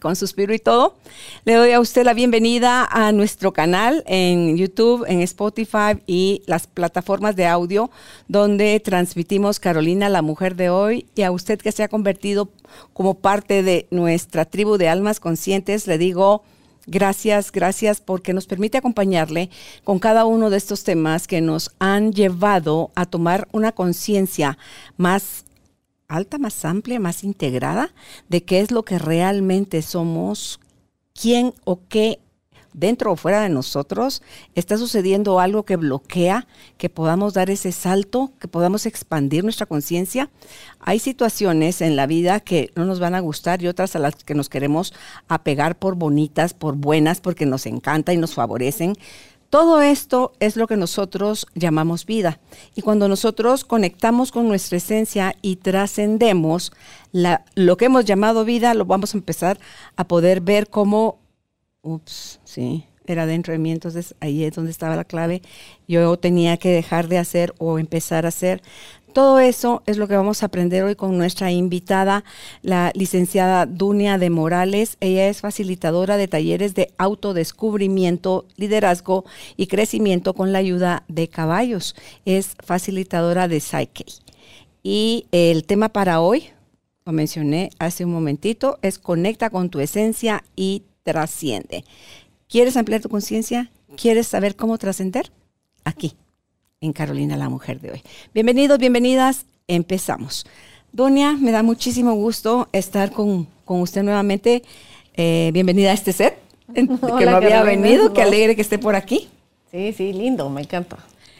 con suspiro y todo. Le doy a usted la bienvenida a nuestro canal en YouTube, en Spotify y las plataformas de audio donde transmitimos Carolina, la mujer de hoy, y a usted que se ha convertido como parte de nuestra tribu de almas conscientes, le digo... Gracias, gracias porque nos permite acompañarle con cada uno de estos temas que nos han llevado a tomar una conciencia más alta, más amplia, más integrada de qué es lo que realmente somos, quién o qué dentro o fuera de nosotros está sucediendo algo que bloquea que podamos dar ese salto, que podamos expandir nuestra conciencia. Hay situaciones en la vida que no nos van a gustar y otras a las que nos queremos apegar por bonitas, por buenas, porque nos encanta y nos favorecen. Todo esto es lo que nosotros llamamos vida. Y cuando nosotros conectamos con nuestra esencia y trascendemos lo que hemos llamado vida, lo vamos a empezar a poder ver como, ups, sí, era dentro de mí, entonces ahí es donde estaba la clave. Yo tenía que dejar de hacer o empezar a hacer. Todo eso es lo que vamos a aprender hoy con nuestra invitada, la licenciada Dunia de Morales. Ella es facilitadora de talleres de autodescubrimiento, liderazgo y crecimiento con la ayuda de caballos. Es facilitadora de Psyche. Y el tema para hoy, lo mencioné hace un momentito, es conecta con tu esencia y trasciende. ¿Quieres ampliar tu conciencia? ¿Quieres saber cómo trascender? Aquí en Carolina la Mujer de hoy. Bienvenidos, bienvenidas, empezamos. Doña, me da muchísimo gusto estar con, usted nuevamente. Eh, bienvenida a este set, que no había venido, qué alegre que esté por aquí. Sí, sí, lindo, me encanta.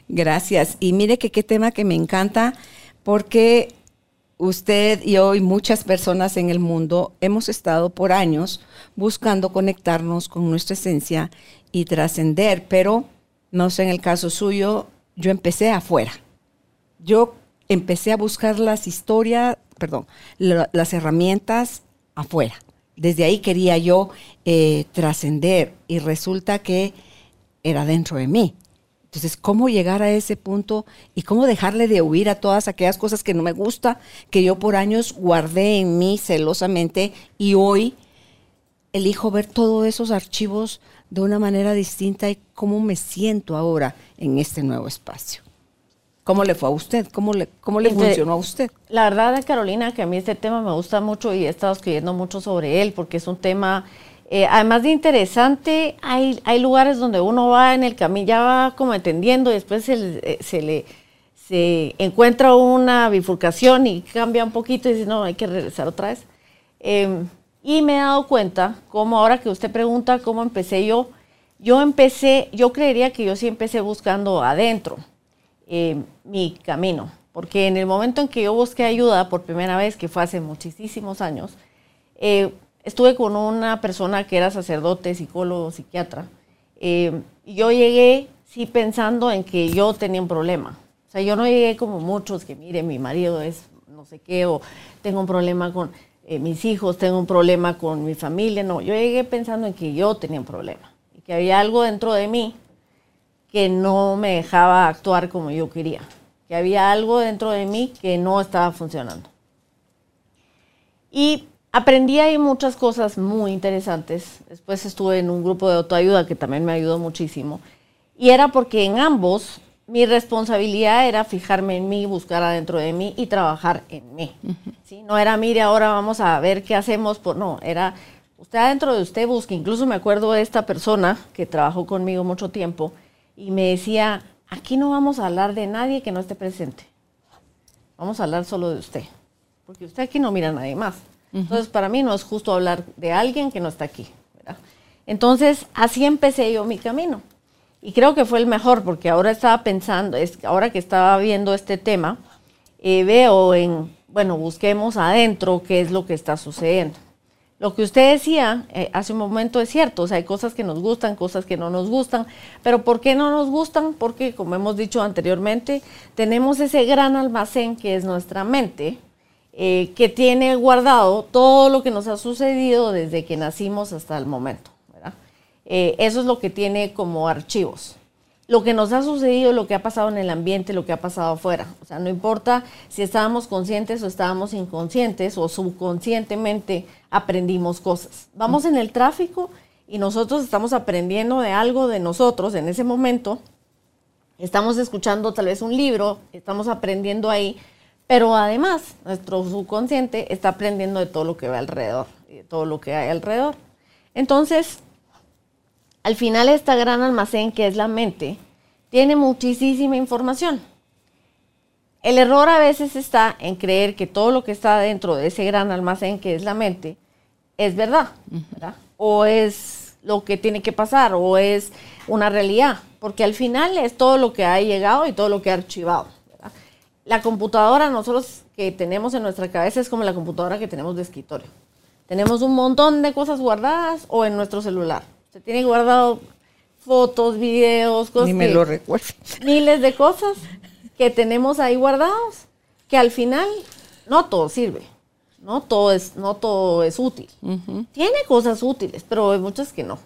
Gracias. Y mire que qué tema que me encanta, porque usted y hoy muchas personas en el mundo hemos estado por años buscando conectarnos con nuestra esencia y trascender, pero no sé en el caso suyo, yo empecé afuera. Yo empecé a buscar las historias, perdón, las herramientas afuera. Desde ahí quería yo eh, trascender y resulta que era dentro de mí. Entonces, ¿cómo llegar a ese punto y cómo dejarle de huir a todas aquellas cosas que no me gusta, que yo por años guardé en mí celosamente y hoy elijo ver todos esos archivos de una manera distinta y cómo me siento ahora en este nuevo espacio. ¿Cómo le fue a usted? ¿Cómo le, cómo le funcionó a usted? La verdad, Carolina, que a mí este tema me gusta mucho y he estado escribiendo mucho sobre él porque es un tema, eh, además de interesante, hay, hay lugares donde uno va en el camino, ya va como entendiendo y después se, eh, se le se encuentra una bifurcación y cambia un poquito y dice, no, hay que regresar otra vez. Em, y me he dado cuenta, como ahora que usted pregunta cómo empecé yo, yo empecé, yo creería que yo sí empecé buscando adentro eh, mi camino, porque en el momento en que yo busqué ayuda por primera vez, que fue hace muchísimos años, eh, estuve con una persona que era sacerdote, psicólogo, psiquiatra, eh, y yo llegué sí pensando en que yo tenía un problema. O sea, yo no llegué como muchos que, mire, mi marido es no sé qué, o tengo un problema con eh, mis hijos, tengo un problema con mi familia. No, yo llegué pensando en que yo tenía un problema y que había algo dentro de mí que no me dejaba actuar como yo quería, que había algo dentro de mí que no estaba funcionando. Y aprendí ahí muchas cosas muy interesantes. Después estuve en un grupo de autoayuda que también me ayudó muchísimo. Y era porque en ambos mi responsabilidad era fijarme en mí, buscar adentro de mí y trabajar en mí. ¿sí? No era, mire, ahora vamos a ver qué hacemos. Por, no, era, usted adentro de usted busca. Incluso me acuerdo de esta persona que trabajó conmigo mucho tiempo y me decía, aquí no vamos a hablar de nadie que no esté presente. Vamos a hablar solo de usted. Porque usted aquí no mira a nadie más. Entonces, para mí no es justo hablar de alguien que no está aquí. Entonces, así empecé yo mi camino. Y creo que fue el mejor porque ahora estaba pensando, es, ahora que estaba viendo este tema, eh, veo en, bueno, busquemos adentro qué es lo que está sucediendo. Lo que usted decía eh, hace un momento es cierto, o sea, hay cosas que nos gustan, cosas que no nos gustan, pero ¿por qué no nos gustan? Porque, como hemos dicho anteriormente, tenemos ese gran almacén que es nuestra mente, eh, que tiene guardado todo lo que nos ha sucedido desde que nacimos hasta el momento. Eh, eso es lo que tiene como archivos lo que nos ha sucedido, lo que ha pasado en el ambiente, lo que ha pasado afuera. O sea, no importa si estábamos conscientes o estábamos inconscientes o subconscientemente aprendimos cosas. Vamos en el tráfico y nosotros estamos aprendiendo de algo de nosotros en ese momento. Estamos escuchando tal vez un libro, estamos aprendiendo ahí, pero además nuestro subconsciente está aprendiendo de todo lo que ve alrededor, de todo lo que hay alrededor. Entonces, al final esta gran almacén que es la mente tiene muchísima información. El error a veces está en creer que todo lo que está dentro de ese gran almacén que es la mente es verdad, o es lo que tiene que pasar, o es una realidad, porque al final es todo lo que ha llegado y todo lo que ha archivado. La computadora nosotros que tenemos en nuestra cabeza es como la computadora que tenemos de escritorio. Tenemos un montón de cosas guardadas o en nuestro celular. Se tiene guardado fotos, videos, cosas. Ni me lo recuerdo. Miles de cosas que tenemos ahí guardados, que al final no todo sirve. No todo es, no todo es útil. Tiene cosas útiles, pero hay muchas que no.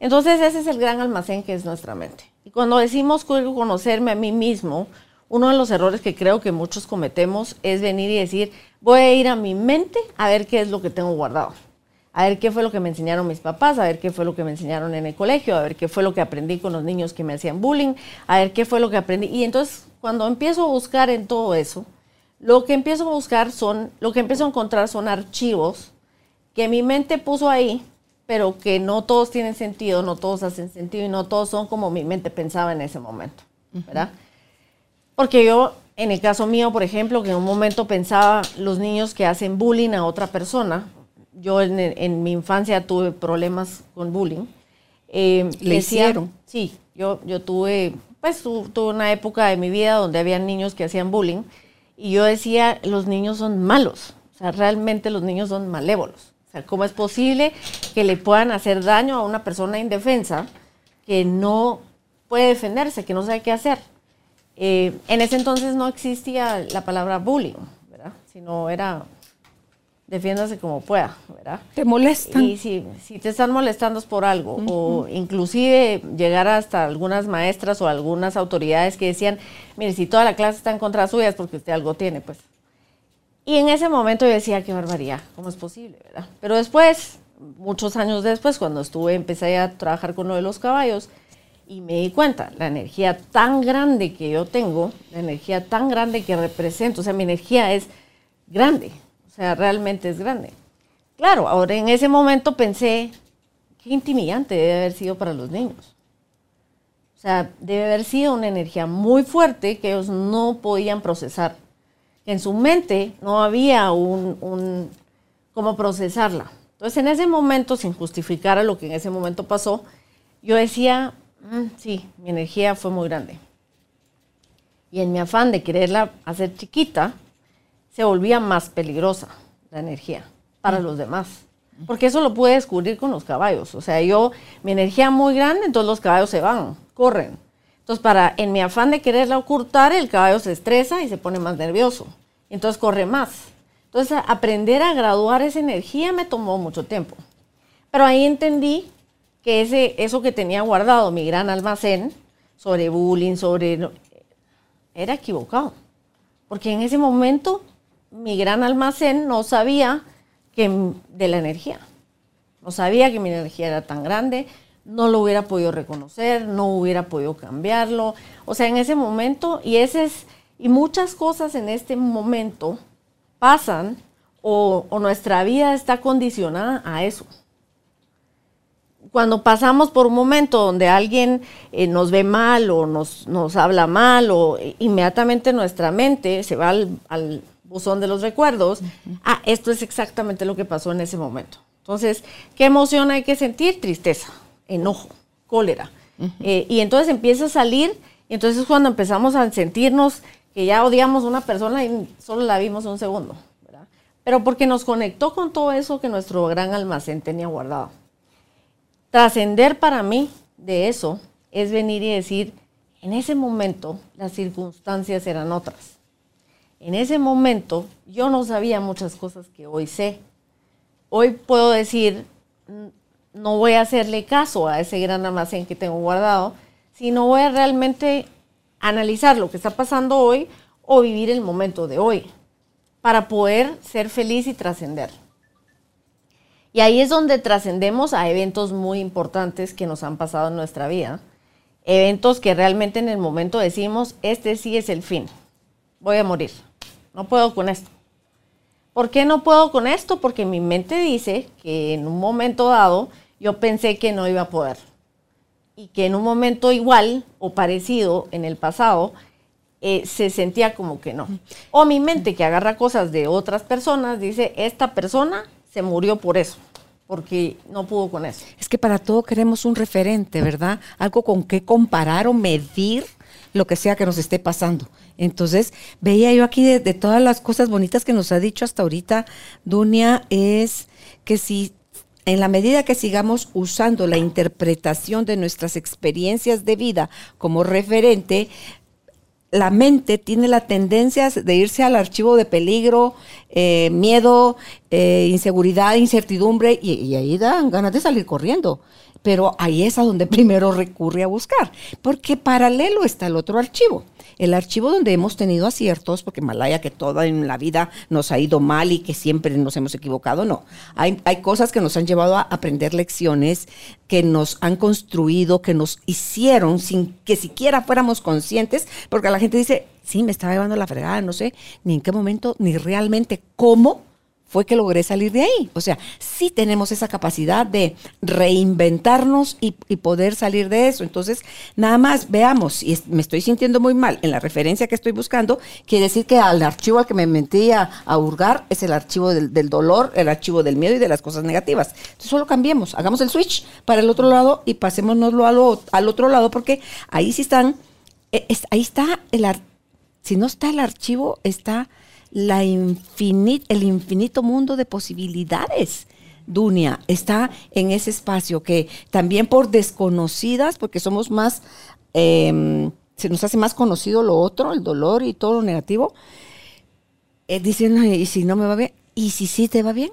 Entonces ese es el gran almacén que es nuestra mente. Y cuando decimos conocerme a mí mismo, uno de los errores que creo que muchos cometemos es venir y decir, voy a ir a mi mente a ver qué es lo que tengo guardado a ver qué fue lo que me enseñaron mis papás, a ver qué fue lo que me enseñaron en el colegio, a ver qué fue lo que aprendí con los niños que me hacían bullying, a ver qué fue lo que aprendí. Y entonces cuando empiezo a buscar en todo eso, lo que empiezo a buscar son, lo que empiezo a encontrar son archivos que mi mente puso ahí, pero que no todos tienen sentido, no todos hacen sentido y no todos son como mi mente pensaba en ese momento, ¿verdad? Porque yo, en el caso mío, por ejemplo, que en un momento pensaba los niños que hacen bullying a otra persona, yo en, mi infancia tuve problemas con bullying. Eh, ¿Le hicieron? Sí, yo, yo tuve, pues tuve una época de mi vida donde había niños que hacían bullying y yo decía, los niños son malos, o sea, realmente los niños son malévolos. O sea, ¿cómo es posible que le puedan hacer daño a una persona indefensa que no puede defenderse, que no sabe qué hacer? Eh, en ese entonces no existía la palabra bullying, ¿verdad? Sino era defiéndase como pueda, ¿verdad? Te molestan. Y si, si te están molestando es por algo, o inclusive llegar hasta algunas maestras o algunas autoridades que decían, mire, si toda la clase está en contra suya es porque usted algo tiene, pues. Y en ese momento yo decía, qué barbaridad, ¿cómo es posible, verdad? Pero después, muchos años después, cuando estuve, empecé a trabajar con lo de los caballos, y me di cuenta, la energía tan grande que yo tengo, la energía tan grande que represento, o sea, mi energía es grande, sea, realmente es grande. Claro, ahora en ese momento pensé, qué intimidante debe haber sido para los niños. O sea, debe haber sido una energía muy fuerte que ellos no podían procesar. En su mente no había un, un cómo procesarla. Entonces, en ese momento, sin justificar a lo que en ese momento pasó, yo decía, mm, sí, mi energía fue muy grande. Y en mi afán de quererla hacer chiquita, se volvía más peligrosa la energía para los demás. Porque eso lo pude descubrir con los caballos. O sea, yo, mi energía muy grande, entonces los caballos se van, corren. Entonces, para, en mi afán de quererla ocultar, el caballo se estresa y se pone más nervioso. Entonces corre más. Entonces, aprender a graduar esa energía me tomó mucho tiempo. Pero ahí entendí que ese, eso que tenía guardado, mi gran almacén, sobre bullying, sobre... Era equivocado. Porque en ese momento mi gran almacén no sabía que, de la energía. No sabía que mi energía era tan grande, no lo hubiera podido reconocer, no hubiera podido cambiarlo. O sea, en ese momento, y ese es, y muchas cosas en este momento pasan o, nuestra vida está condicionada a eso. Cuando pasamos por un momento donde alguien eh, nos ve mal o nos, nos habla mal, o inmediatamente nuestra mente se va al buzón de los recuerdos, ah, esto es exactamente lo que pasó en ese momento. Entonces, ¿qué emoción hay que sentir? Tristeza, enojo, cólera. Eh, y entonces empieza a salir, y entonces es cuando empezamos a sentirnos que ya odiamos a una persona y solo la vimos un segundo. pero porque nos conectó con todo eso que nuestro gran almacén tenía guardado. Trascender para mí de eso es venir y decir, en ese momento las circunstancias eran otras. En ese momento yo no sabía muchas cosas que hoy sé. Hoy puedo decir, no voy a hacerle caso a ese gran almacén que tengo guardado, sino voy a realmente analizar lo que está pasando hoy o vivir el momento de hoy para poder ser feliz y trascender. Y ahí es donde trascendemos a eventos muy importantes que nos han pasado en nuestra vida. Eventos que realmente en el momento decimos, este sí es el fin. Voy a morir. No puedo con esto. ¿Por qué no puedo con esto? Porque mi mente dice que en un momento dado yo pensé que no iba a poder. Y que en un momento igual o parecido en el pasado eh, se sentía como que no. O mi mente que agarra cosas de otras personas dice, esta persona se murió por eso, porque no pudo con eso. Es que para todo queremos un referente, ¿verdad? Algo con qué comparar o medir lo que sea que nos esté pasando. Entonces, veía yo aquí de, todas las cosas bonitas que nos ha dicho hasta ahorita, Dunia, es que si en la medida que sigamos usando la interpretación de nuestras experiencias de vida como referente, la mente tiene la tendencia de irse al archivo de peligro, eh, miedo, eh, inseguridad, incertidumbre, y, y, ahí dan ganas de salir corriendo. Pero ahí es a donde primero recurre a buscar, porque paralelo está el otro archivo el archivo donde hemos tenido aciertos, porque Malaya que toda en la vida nos ha ido mal y que siempre nos hemos equivocado, no. Hay, hay cosas que nos han llevado a aprender lecciones, que nos han construido, que nos hicieron sin que siquiera fuéramos conscientes, porque la gente dice, sí, me estaba llevando la fregada, no sé ni en qué momento, ni realmente cómo fue que logré salir de ahí. O sea, sí tenemos esa capacidad de reinventarnos y, poder salir de eso. Entonces, nada más veamos, y me estoy sintiendo muy mal en la referencia que estoy buscando, quiere decir que al archivo al que me metí a, hurgar es el archivo del, dolor, el archivo del miedo y de las cosas negativas. Entonces, solo cambiemos, hagamos el switch para el otro lado y pasémonoslo al, al otro lado, porque ahí sí están, eh, ahí está el, si no está el archivo, está la infinit, el infinito mundo de posibilidades. Dunia está en ese espacio que también por desconocidas, porque somos más, em, se nos hace más conocido lo otro, el dolor y todo lo negativo, eh, diciendo, ¿y si no me va bien? ¿Y si sí te va bien?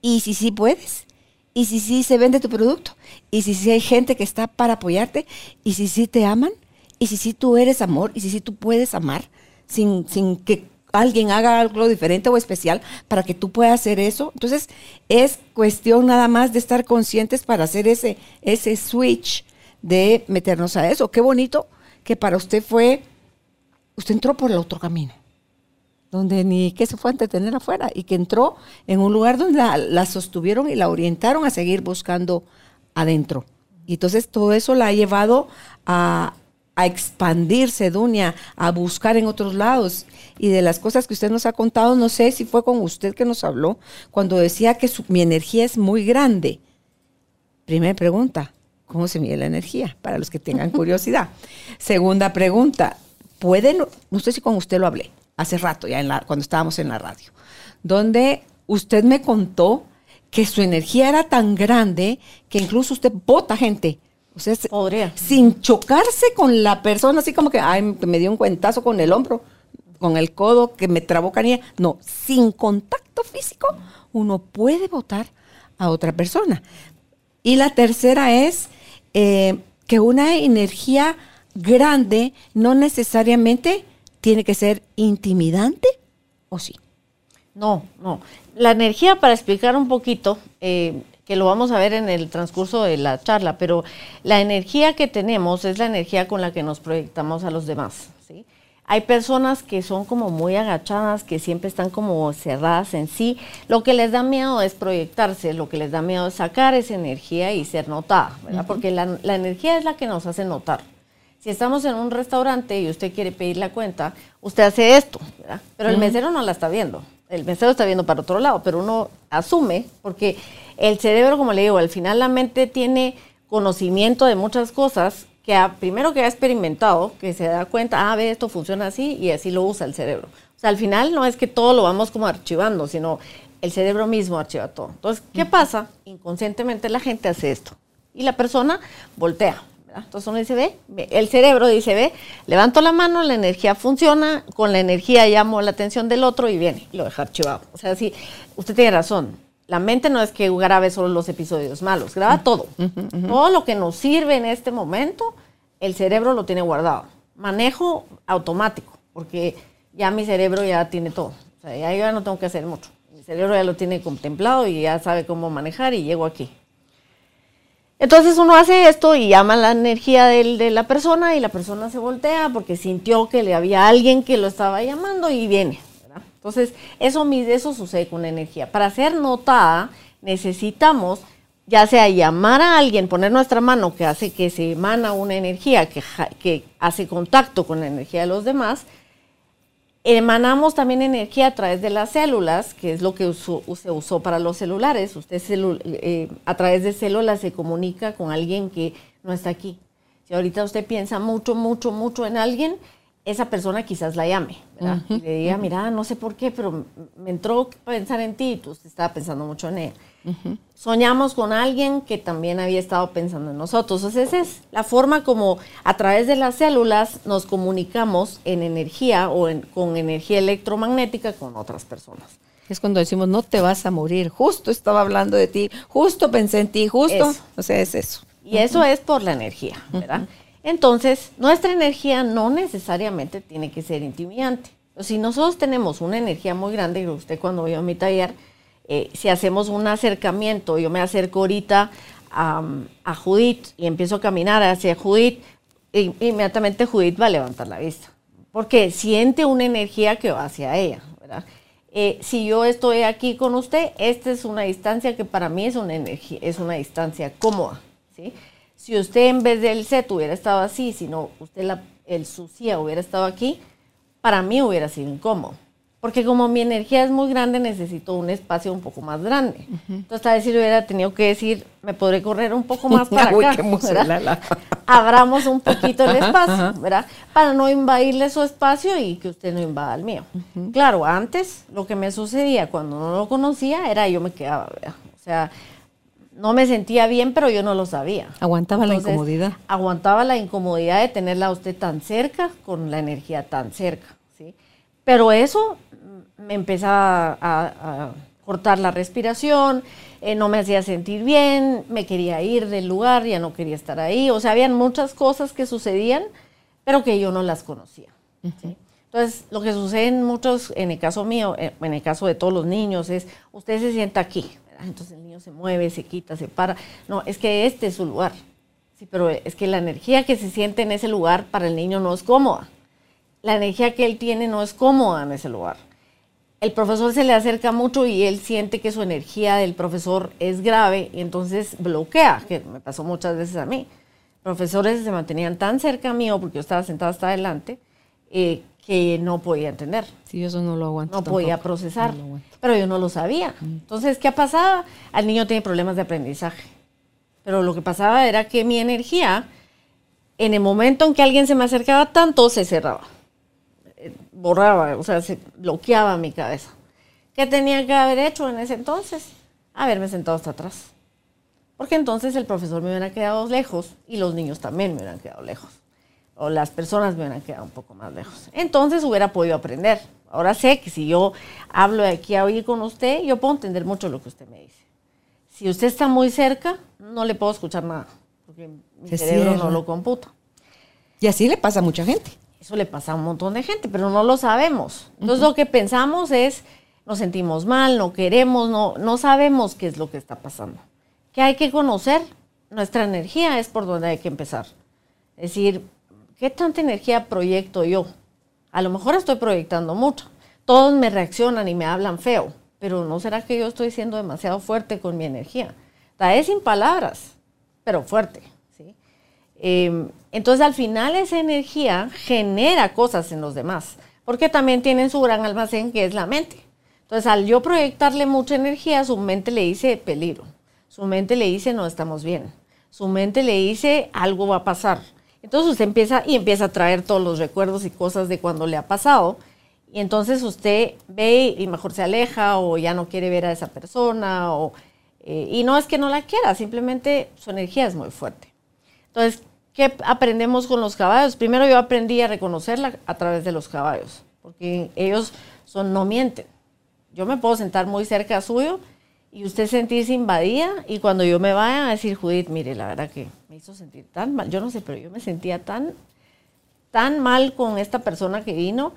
¿Y si sí puedes? ¿Y si sí se vende tu producto? ¿Y si sí hay gente que está para apoyarte? ¿Y si sí te aman? ¿Y si sí tú eres amor? ¿Y si sí tú puedes amar? Sin, sin que alguien haga algo diferente o especial para que tú puedas hacer eso. Entonces, es cuestión nada más de estar conscientes para hacer ese, ese switch de meternos a eso. Qué bonito que para usted fue, usted entró por el otro camino, donde ni que se fue a entretener afuera y que entró en un lugar donde la, la sostuvieron y la orientaron a seguir buscando adentro. Y entonces todo eso la ha llevado a, a expandirse, Dunia, a buscar en otros lados. Y de las cosas que usted nos ha contado, no sé si fue con usted que nos habló, cuando decía que mi energía es muy grande. Primera pregunta, ¿cómo se mide la energía? Para los que tengan curiosidad. Segunda pregunta, ¿pueden, no sé si con usted lo hablé, hace rato, ya en la, cuando estábamos en la radio, donde usted me contó que su energía era tan grande que incluso usted vota gente o sea, Podría. sin chocarse con la persona, así como que, ay, me dio un cuentazo con el hombro, con el codo, que me trabó canilla. No, sin contacto físico, uno puede votar a otra persona. Y la tercera es eh, que una energía grande no necesariamente tiene que ser intimidante, ¿o sí? No, no. La energía, para explicar un poquito, eh, que lo vamos a ver en el transcurso de la charla, pero la energía que tenemos es la energía con la que nos proyectamos a los demás. ¿sí? Hay personas que son como muy agachadas, que siempre están como cerradas en sí. Lo que les da miedo es proyectarse, lo que les da miedo es sacar esa energía y ser notada, ¿verdad? Porque la, la energía es la que nos hace notar. Si estamos en un restaurante y usted quiere pedir la cuenta, usted hace esto, ¿verdad? pero el mesero no la está viendo el mesero está viendo para otro lado, pero uno asume, porque el cerebro, como le digo, al final la mente tiene conocimiento de muchas cosas que primero que ha experimentado, que se da cuenta, ah, ve, esto funciona así y así lo usa el cerebro. O sea, al final no es que todo lo vamos como archivando, sino el cerebro mismo archiva todo. Entonces, ¿qué pasa? Inconscientemente la gente hace esto y la persona voltea. Entonces uno dice, ve, el cerebro dice, ve, levanto la mano, la energía funciona, con la energía llamo la atención del otro y viene, y lo deja archivado. O sea, sí, usted tiene razón. La mente no es que grabe solo los episodios malos, graba todo. Todo lo que nos sirve en este momento, el cerebro lo tiene guardado. Manejo automático, porque ya mi cerebro ya tiene todo. O sea, ya yo ya no tengo que hacer mucho. Mi cerebro ya lo tiene contemplado y ya sabe cómo manejar y llego aquí. Entonces uno hace esto y llama la energía de la persona y la persona se voltea porque sintió que le había alguien que lo estaba llamando y viene. Entonces eso, eso sucede con energía. Para ser notada necesitamos ya sea llamar a alguien, poner nuestra mano que hace que se emana una energía que, que hace contacto con la energía de los demás, Emanamos también energía a través de las células, que es lo que se usó para los celulares. Usted eh, a través de células se comunica con alguien que no está aquí. Si ahorita usted piensa mucho, mucho, mucho en alguien, esa persona quizás la llame, ¿verdad? y le diga, mira, no sé por qué, pero me entró a pensar en ti y tú estaba pensando mucho en ella. Soñamos con alguien que también había estado pensando en nosotros. Entonces, esa es la forma como a través de las células nos comunicamos en energía o con energía electromagnética con otras personas. Es cuando decimos, no te vas a morir, justo estaba hablando de ti, justo pensé en ti, justo. O sea, es eso. Y eso es por la energía, ¿verdad? Entonces, nuestra energía no necesariamente tiene que ser intimidante. Si nosotros tenemos una energía muy grande, usted cuando vio mi taller, eh, si hacemos un acercamiento, yo me acerco ahorita a, Judith y empiezo a caminar hacia Judith, inmediatamente Judith va a levantar la vista, porque siente una energía que va hacia ella, eh, si yo estoy aquí con usted, esta es una distancia que para mí es una energía, es una distancia cómoda. Si usted en vez del set hubiera estado así, sino usted el sucia hubiera estado aquí, para mí hubiera sido incómodo. Porque como mi energía es muy grande, necesito un espacio un poco más grande. Entonces, vez si hubiera tenido que decir, me podré correr un poco más para acá, Abramos un poquito el espacio, ¿verdad? Para no invadirle su espacio y que usted no invada el mío. Claro, antes lo que me sucedía cuando no lo conocía era yo me quedaba, ¿verdad? O sea, no me sentía bien, pero yo no lo sabía. Aguantaba la incomodidad. Aguantaba la incomodidad de tenerla a usted tan cerca, con la energía tan cerca. Pero eso me empezaba a, cortar la respiración, eh, no me hacía sentir bien, me quería ir del lugar, ya no quería estar ahí. O sea, habían muchas cosas que sucedían, pero que yo no las conocía. Entonces, lo que sucede en muchos, en el caso mío, eh, en el caso de todos los niños, es usted se sienta aquí, entonces el niño se mueve, se quita, se para. No, es que este es su lugar. Sí, pero es que la energía que se siente en ese lugar para el niño no es cómoda. La energía que él tiene no es cómoda en ese lugar. El profesor se le acerca mucho y él siente que su energía del profesor es grave y entonces bloquea, que me pasó muchas veces a mí. Profesores se mantenían tan cerca mío porque yo estaba sentada hasta adelante eh, que no podía entender. Sí, eso no lo aguanto. No podía procesar, pero yo no lo sabía. Mm. Entonces, ¿qué pasaba? Al niño tiene problemas de aprendizaje. Pero lo que pasaba era que mi energía, en el momento en que alguien se me acercaba tanto, se cerraba. Borraba, o sea, se bloqueaba mi cabeza. ¿Qué tenía que haber hecho en ese entonces? Haberme sentado hasta atrás. Porque entonces el profesor me hubiera quedado lejos y los niños también me hubieran quedado lejos o las personas me hubieran quedado un poco más lejos. Entonces hubiera podido aprender. Ahora sé que si yo hablo de aquí a hoy con usted, yo puedo entender mucho lo que usted me dice. Si usted está muy cerca, no le puedo escuchar nada, porque mi cerebro no lo computa. Y así le pasa a mucha gente. Eso le pasa a un montón de gente, pero no lo sabemos. Entonces lo que pensamos es, nos sentimos mal, no queremos, no, no sabemos qué es lo que está pasando. ¿Qué hay que conocer? Nuestra energía es por donde hay que empezar. Es decir, ¿qué tanta energía proyecto yo? A lo mejor estoy proyectando mucho. Todos me reaccionan y me hablan feo, pero ¿no será que yo estoy siendo demasiado fuerte con mi energía? es sin palabras, pero fuerte. Em, entonces al final esa energía genera cosas en los demás, porque también tienen su gran almacén que es la mente. Entonces al yo proyectarle mucha energía, su mente le dice peligro, su mente le dice no estamos bien, su mente le dice algo va a pasar Entonces usted empieza y empieza a traer todos los recuerdos y cosas de cuando le ha pasado. Y entonces usted ve y mejor se aleja o ya no quiere ver a esa persona. O, eh, y no es que no la quiera, simplemente su energía es muy fuerte. Entonces, ¿qué aprendemos con los caballos? Primero yo aprendí a reconocerla a través de los caballos, porque ellos son no mienten. Yo me puedo sentar muy cerca suyo y usted sentirse invadida y cuando yo me vaya a decir, Judith, mire, la verdad que me hizo sentir tan mal, yo no sé, pero yo me sentía tan, tan mal con esta persona que vino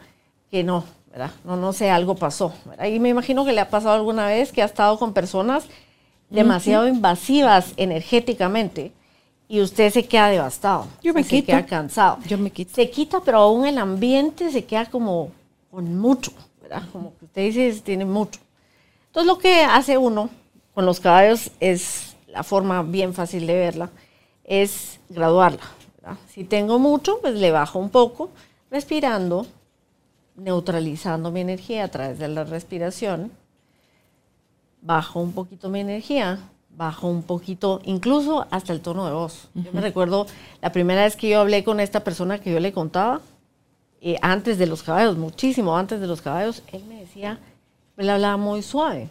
que no, ¿verdad? No, no sé, algo pasó. Y me imagino que le ha pasado alguna vez que ha estado con personas demasiado invasivas energéticamente y usted se queda devastado. Yo me Se queda cansado. Yo me quito. Se quita, pero aún el ambiente se queda como con mucho, ¿verdad? Como que usted dice, tiene mucho. Entonces lo que hace uno con los caballos es la forma bien fácil de verla, es graduarla. ¿verdad? Si tengo mucho, pues le bajo un poco, respirando, neutralizando mi energía a través de la respiración. Bajo un poquito mi energía, bajo un poquito, incluso hasta el tono de voz. Yo me recuerdo la primera vez que yo hablé con esta persona que yo le contaba, eh, antes de los caballos, muchísimo antes de los caballos, él me decía, él hablaba muy suave.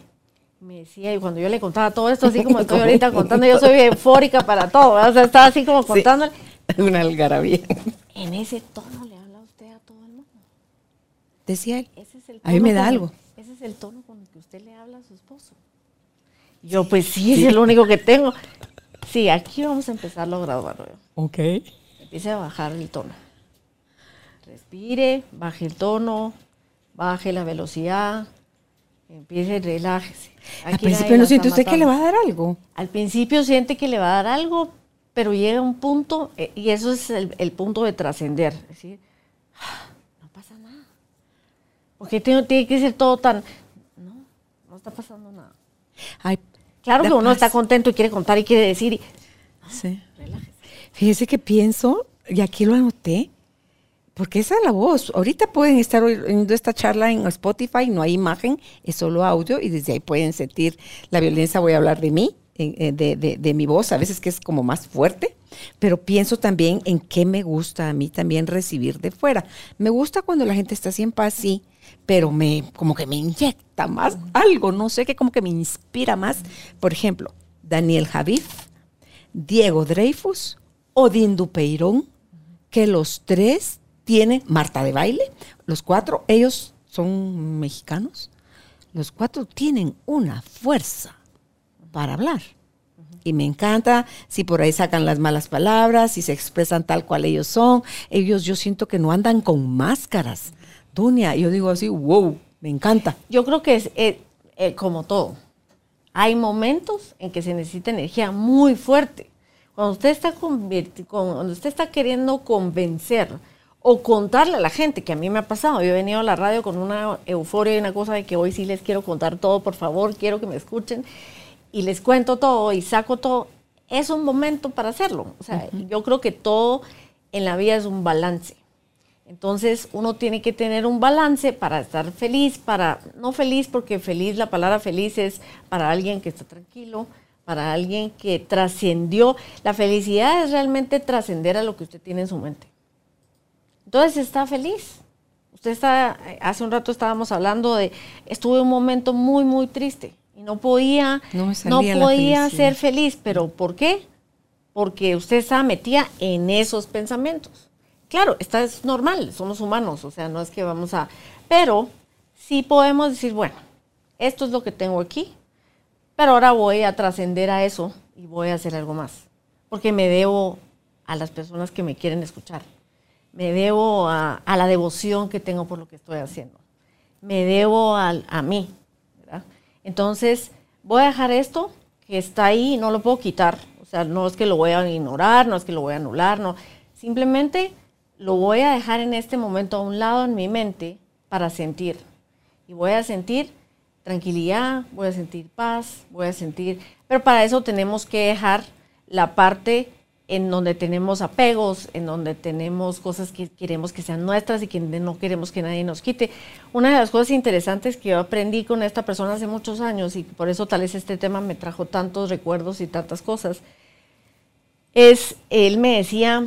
Me decía, y cuando yo le contaba todo esto, así como estoy ahorita contando, yo soy eufórica para todo, ¿verdad? o sea, estaba así como contando. Una algarabía. En ese tono le habla usted a todo el mundo. Decía él. Ese es el A mí me da el- algo. ese es el tono con el que usted le habla a su esposo. Yo, pues sí, es el único que tengo. Sí, aquí vamos a empezarlo. ¿verdad? Ok. Empiece a bajar el tono. Respire, baje el tono, baje la velocidad, empiece, relájese. Al principio no siente usted que le va a dar algo. Al principio siente que le va a dar algo, pero llega un punto, eh, y eso es el, el punto de trascender. Es decir, "Ah, no pasa nada. Porque tiene, tiene que ser todo tan. No, no está pasando nada. Ay, Claro da que uno paz. está contento y quiere contar y quiere decir. y- Sí. relájese. Fíjese que pienso, y aquí lo anoté, porque esa es la voz. Ahorita pueden estar oyendo esta charla en Spotify, no hay imagen, es solo audio, y desde ahí pueden sentir la violencia. Voy a hablar de mí, eh, eh, de, de- de mi voz, a veces que es como más fuerte, pero pienso también en qué me gusta a mí también recibir de fuera. Me gusta cuando la gente está así en paz, sí, pero me como que me inyecta más algo, no sé, que como que me inspira más. Por ejemplo, Daniel Javif, Diego Dreyfus, Odín Dupeirón, que los tres tienen, Marta de Baile, los cuatro, ellos son mexicanos, los cuatro tienen una fuerza para hablar. Y me encanta si por ahí sacan las malas palabras, si se expresan tal cual ellos son. Ellos yo siento que no andan con máscaras. Dunia, yo digo así, wow, me encanta. Yo creo que es eh, eh, como todo. Hay momentos en que se necesita energía muy fuerte. Cuando usted está cuando usted está queriendo convencer o contarle a la gente, que a mí me ha pasado, yo he venido a la radio con una euforia y una cosa de que hoy sí les quiero contar todo, por favor, quiero que me escuchen y les cuento todo y saco todo. Es un momento para hacerlo. O sea, yo creo que todo en la vida es un balance. Entonces uno tiene que tener un balance para estar feliz, para no feliz porque feliz, la palabra feliz es para alguien que está tranquilo, para alguien que trascendió. La felicidad es realmente trascender a lo que usted tiene en su mente. Entonces está feliz. Usted está, hace un rato estábamos hablando de, estuve un momento muy, muy triste y no podía, No no podía ser feliz. ¿Pero por qué? Porque usted estaba metida en esos pensamientos. Claro, está es normal, somos humanos, o sea, no es que vamos a... Pero sí podemos decir, bueno, esto es lo que tengo aquí, pero ahora voy a trascender a eso y voy a hacer algo más. Porque me debo a las personas que me quieren escuchar. Me debo a, a la devoción que tengo por lo que estoy haciendo. Me debo al- a, mí. Entonces, voy a dejar esto que está ahí no lo puedo quitar. O sea, no es que lo voy a ignorar, no es que lo voy a anular, no. Simplemente lo voy a dejar en este momento a un lado en mi mente para sentir. Y voy a sentir tranquilidad, voy a sentir paz, voy a sentir... Pero para eso tenemos que dejar la parte en donde tenemos apegos, en donde tenemos cosas que queremos que sean nuestras y que no queremos que nadie nos quite. Una de las cosas interesantes que yo aprendí con esta persona hace muchos años y por eso tal vez este tema me trajo tantos recuerdos y tantas cosas, es, él me decía,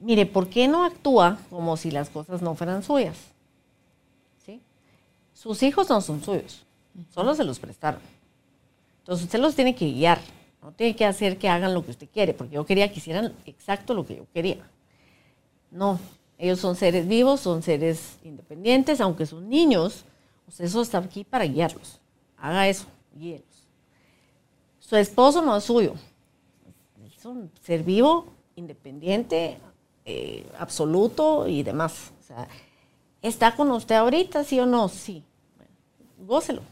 mire, ¿por qué no actúa como si las cosas no fueran suyas? ¿Sí? Sus hijos no son suyos, solo se los prestaron. Entonces usted los tiene que guiar, no tiene que hacer que hagan lo que usted quiere, porque yo quería que hicieran exacto lo que yo quería. No, ellos son seres vivos, son seres independientes, aunque son niños, usted eso está aquí para guiarlos. Haga eso, guíelos. Su esposo no es suyo, es un ser vivo, independiente, eh, absoluto y demás. O sea, ¿está con usted ahorita, sí o no? Sí. Bueno, gócelo.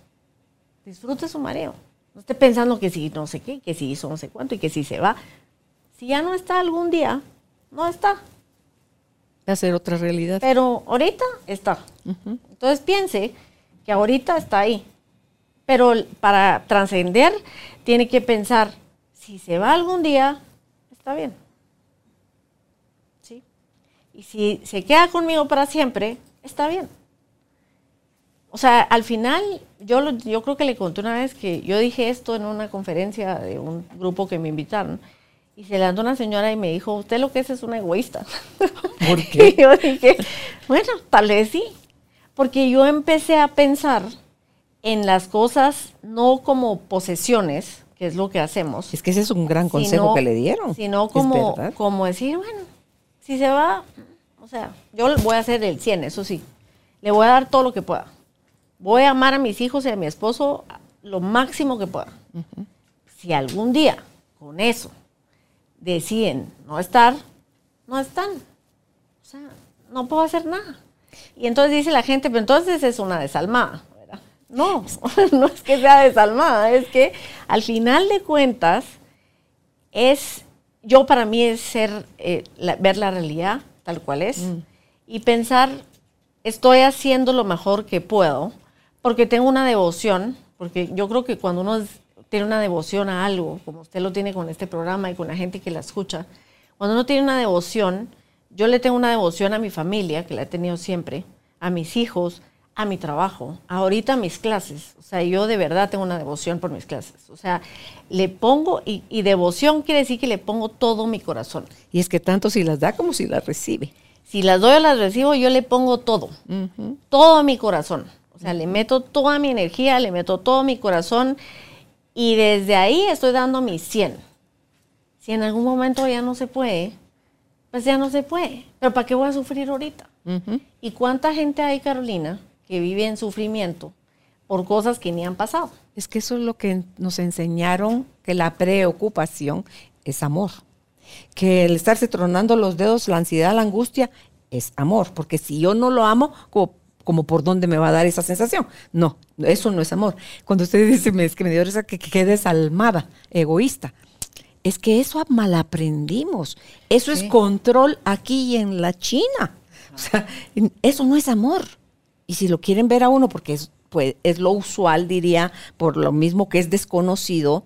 Disfrute su mareo. No esté pensando que si no sé qué, que si hizo no sé cuánto y que si se va. Si ya no está algún día, no está. Va a ser otra realidad. Pero ahorita está. Entonces piense que ahorita está ahí. Pero para trascender, tiene que pensar, si se va algún día, está bien. Y si se queda conmigo para siempre, está bien. O sea, al final, yo, yo creo que le conté una vez que yo dije esto en una conferencia de un grupo que me invitaron. Y se levantó una señora y me dijo, usted lo que es es una egoísta. ¿Por qué? y yo dije, bueno, tal vez sí. Porque yo empecé a pensar en las cosas no como posesiones, que es lo que hacemos. Es que ese es un gran consejo sino- que le dieron. Sino como, como decir, bueno, si se va, o sea, yo voy a hacer el 100, eso sí. Le voy a dar todo lo que pueda. Voy a amar a mis hijos y a mi esposo lo máximo que pueda. Si algún día con eso deciden no estar, no están. O sea, no puedo hacer nada. Y entonces dice la gente, pero entonces es una desalmada. ¿verdad? No, no es que sea desalmada, es que al final de cuentas es, yo para mí es ser, eh, la- ver la realidad tal cual es y pensar, estoy haciendo lo mejor que puedo, porque tengo una devoción, porque yo creo que cuando uno tiene una devoción a algo, como usted lo tiene con este programa y con la gente que la escucha, cuando uno tiene una devoción, yo le tengo una devoción a mi familia, que la he tenido siempre, a mis hijos, a mi trabajo, ahorita a mis clases. O sea, yo de verdad tengo una devoción por mis clases. O sea, le pongo, y, y devoción quiere decir que le pongo todo mi corazón. Y es que tanto si las da como si las recibe. Si las doy o las recibo, yo le pongo todo, todo mi corazón. O sea, le meto toda mi energía, le meto todo mi corazón y desde ahí estoy dando mi 100. Si en algún momento ya no se puede, pues ya no se puede. Pero ¿para qué voy a sufrir ahorita? ¿Y cuánta gente hay, Carolina, que vive en sufrimiento por cosas que ni han pasado? Es que eso es lo que nos enseñaron, que la preocupación es amor. Que el estarse tronando los dedos, la ansiedad, la angustia, es amor. Porque si yo no lo amo, como, como por dónde me va a dar esa sensación. No, eso no es amor. Cuando usted dice, me- es que me dio risa que, que desalmada, egoísta. Es que eso mal aprendimos. Eso es control aquí y en la China. O sea, eso no es amor. Y si lo quieren ver a uno, porque es, pues, es lo usual, diría, por lo mismo que es desconocido,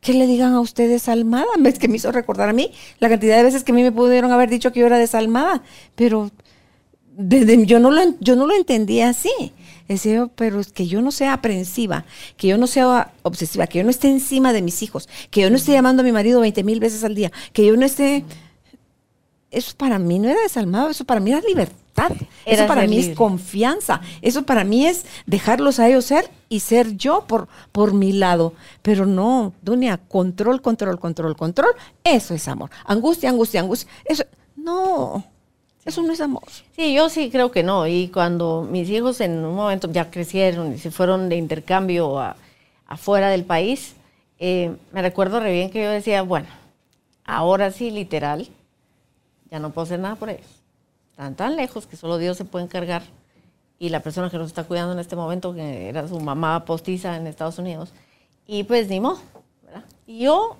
que le digan a usted desalmada. Es que me hizo recordar a mí la cantidad de veces que a mí me pudieron haber dicho que yo era desalmada, pero desde- yo, no lo, yo no lo entendía así. Decía, pero es que yo no sea aprensiva, que yo no sea obsesiva, que yo no esté encima de mis hijos, que yo no esté llamando a mi marido 20 mil veces al día, que yo no esté... Eso para mí no era desalmado, eso para mí era libertad. Era eso para mí es confianza. Eso para mí es dejarlos a ellos ser y ser yo por, por mi lado. Pero no, Dunia, control, control, control, control. Eso es amor. Angustia, angustia, angustia. Eso, no, eso no es amor. Sí, yo sí creo que no. Y cuando mis hijos en un momento ya crecieron y se fueron de intercambio a- afuera del país, eh, me recuerdo re bien que yo decía, bueno, ahora sí, literal, ya no puedo hacer nada por ellos. Están tan lejos que solo Dios se puede encargar. Y la persona que nos está cuidando en este momento, que era su mamá postiza en Estados Unidos, y pues ni modo. Y yo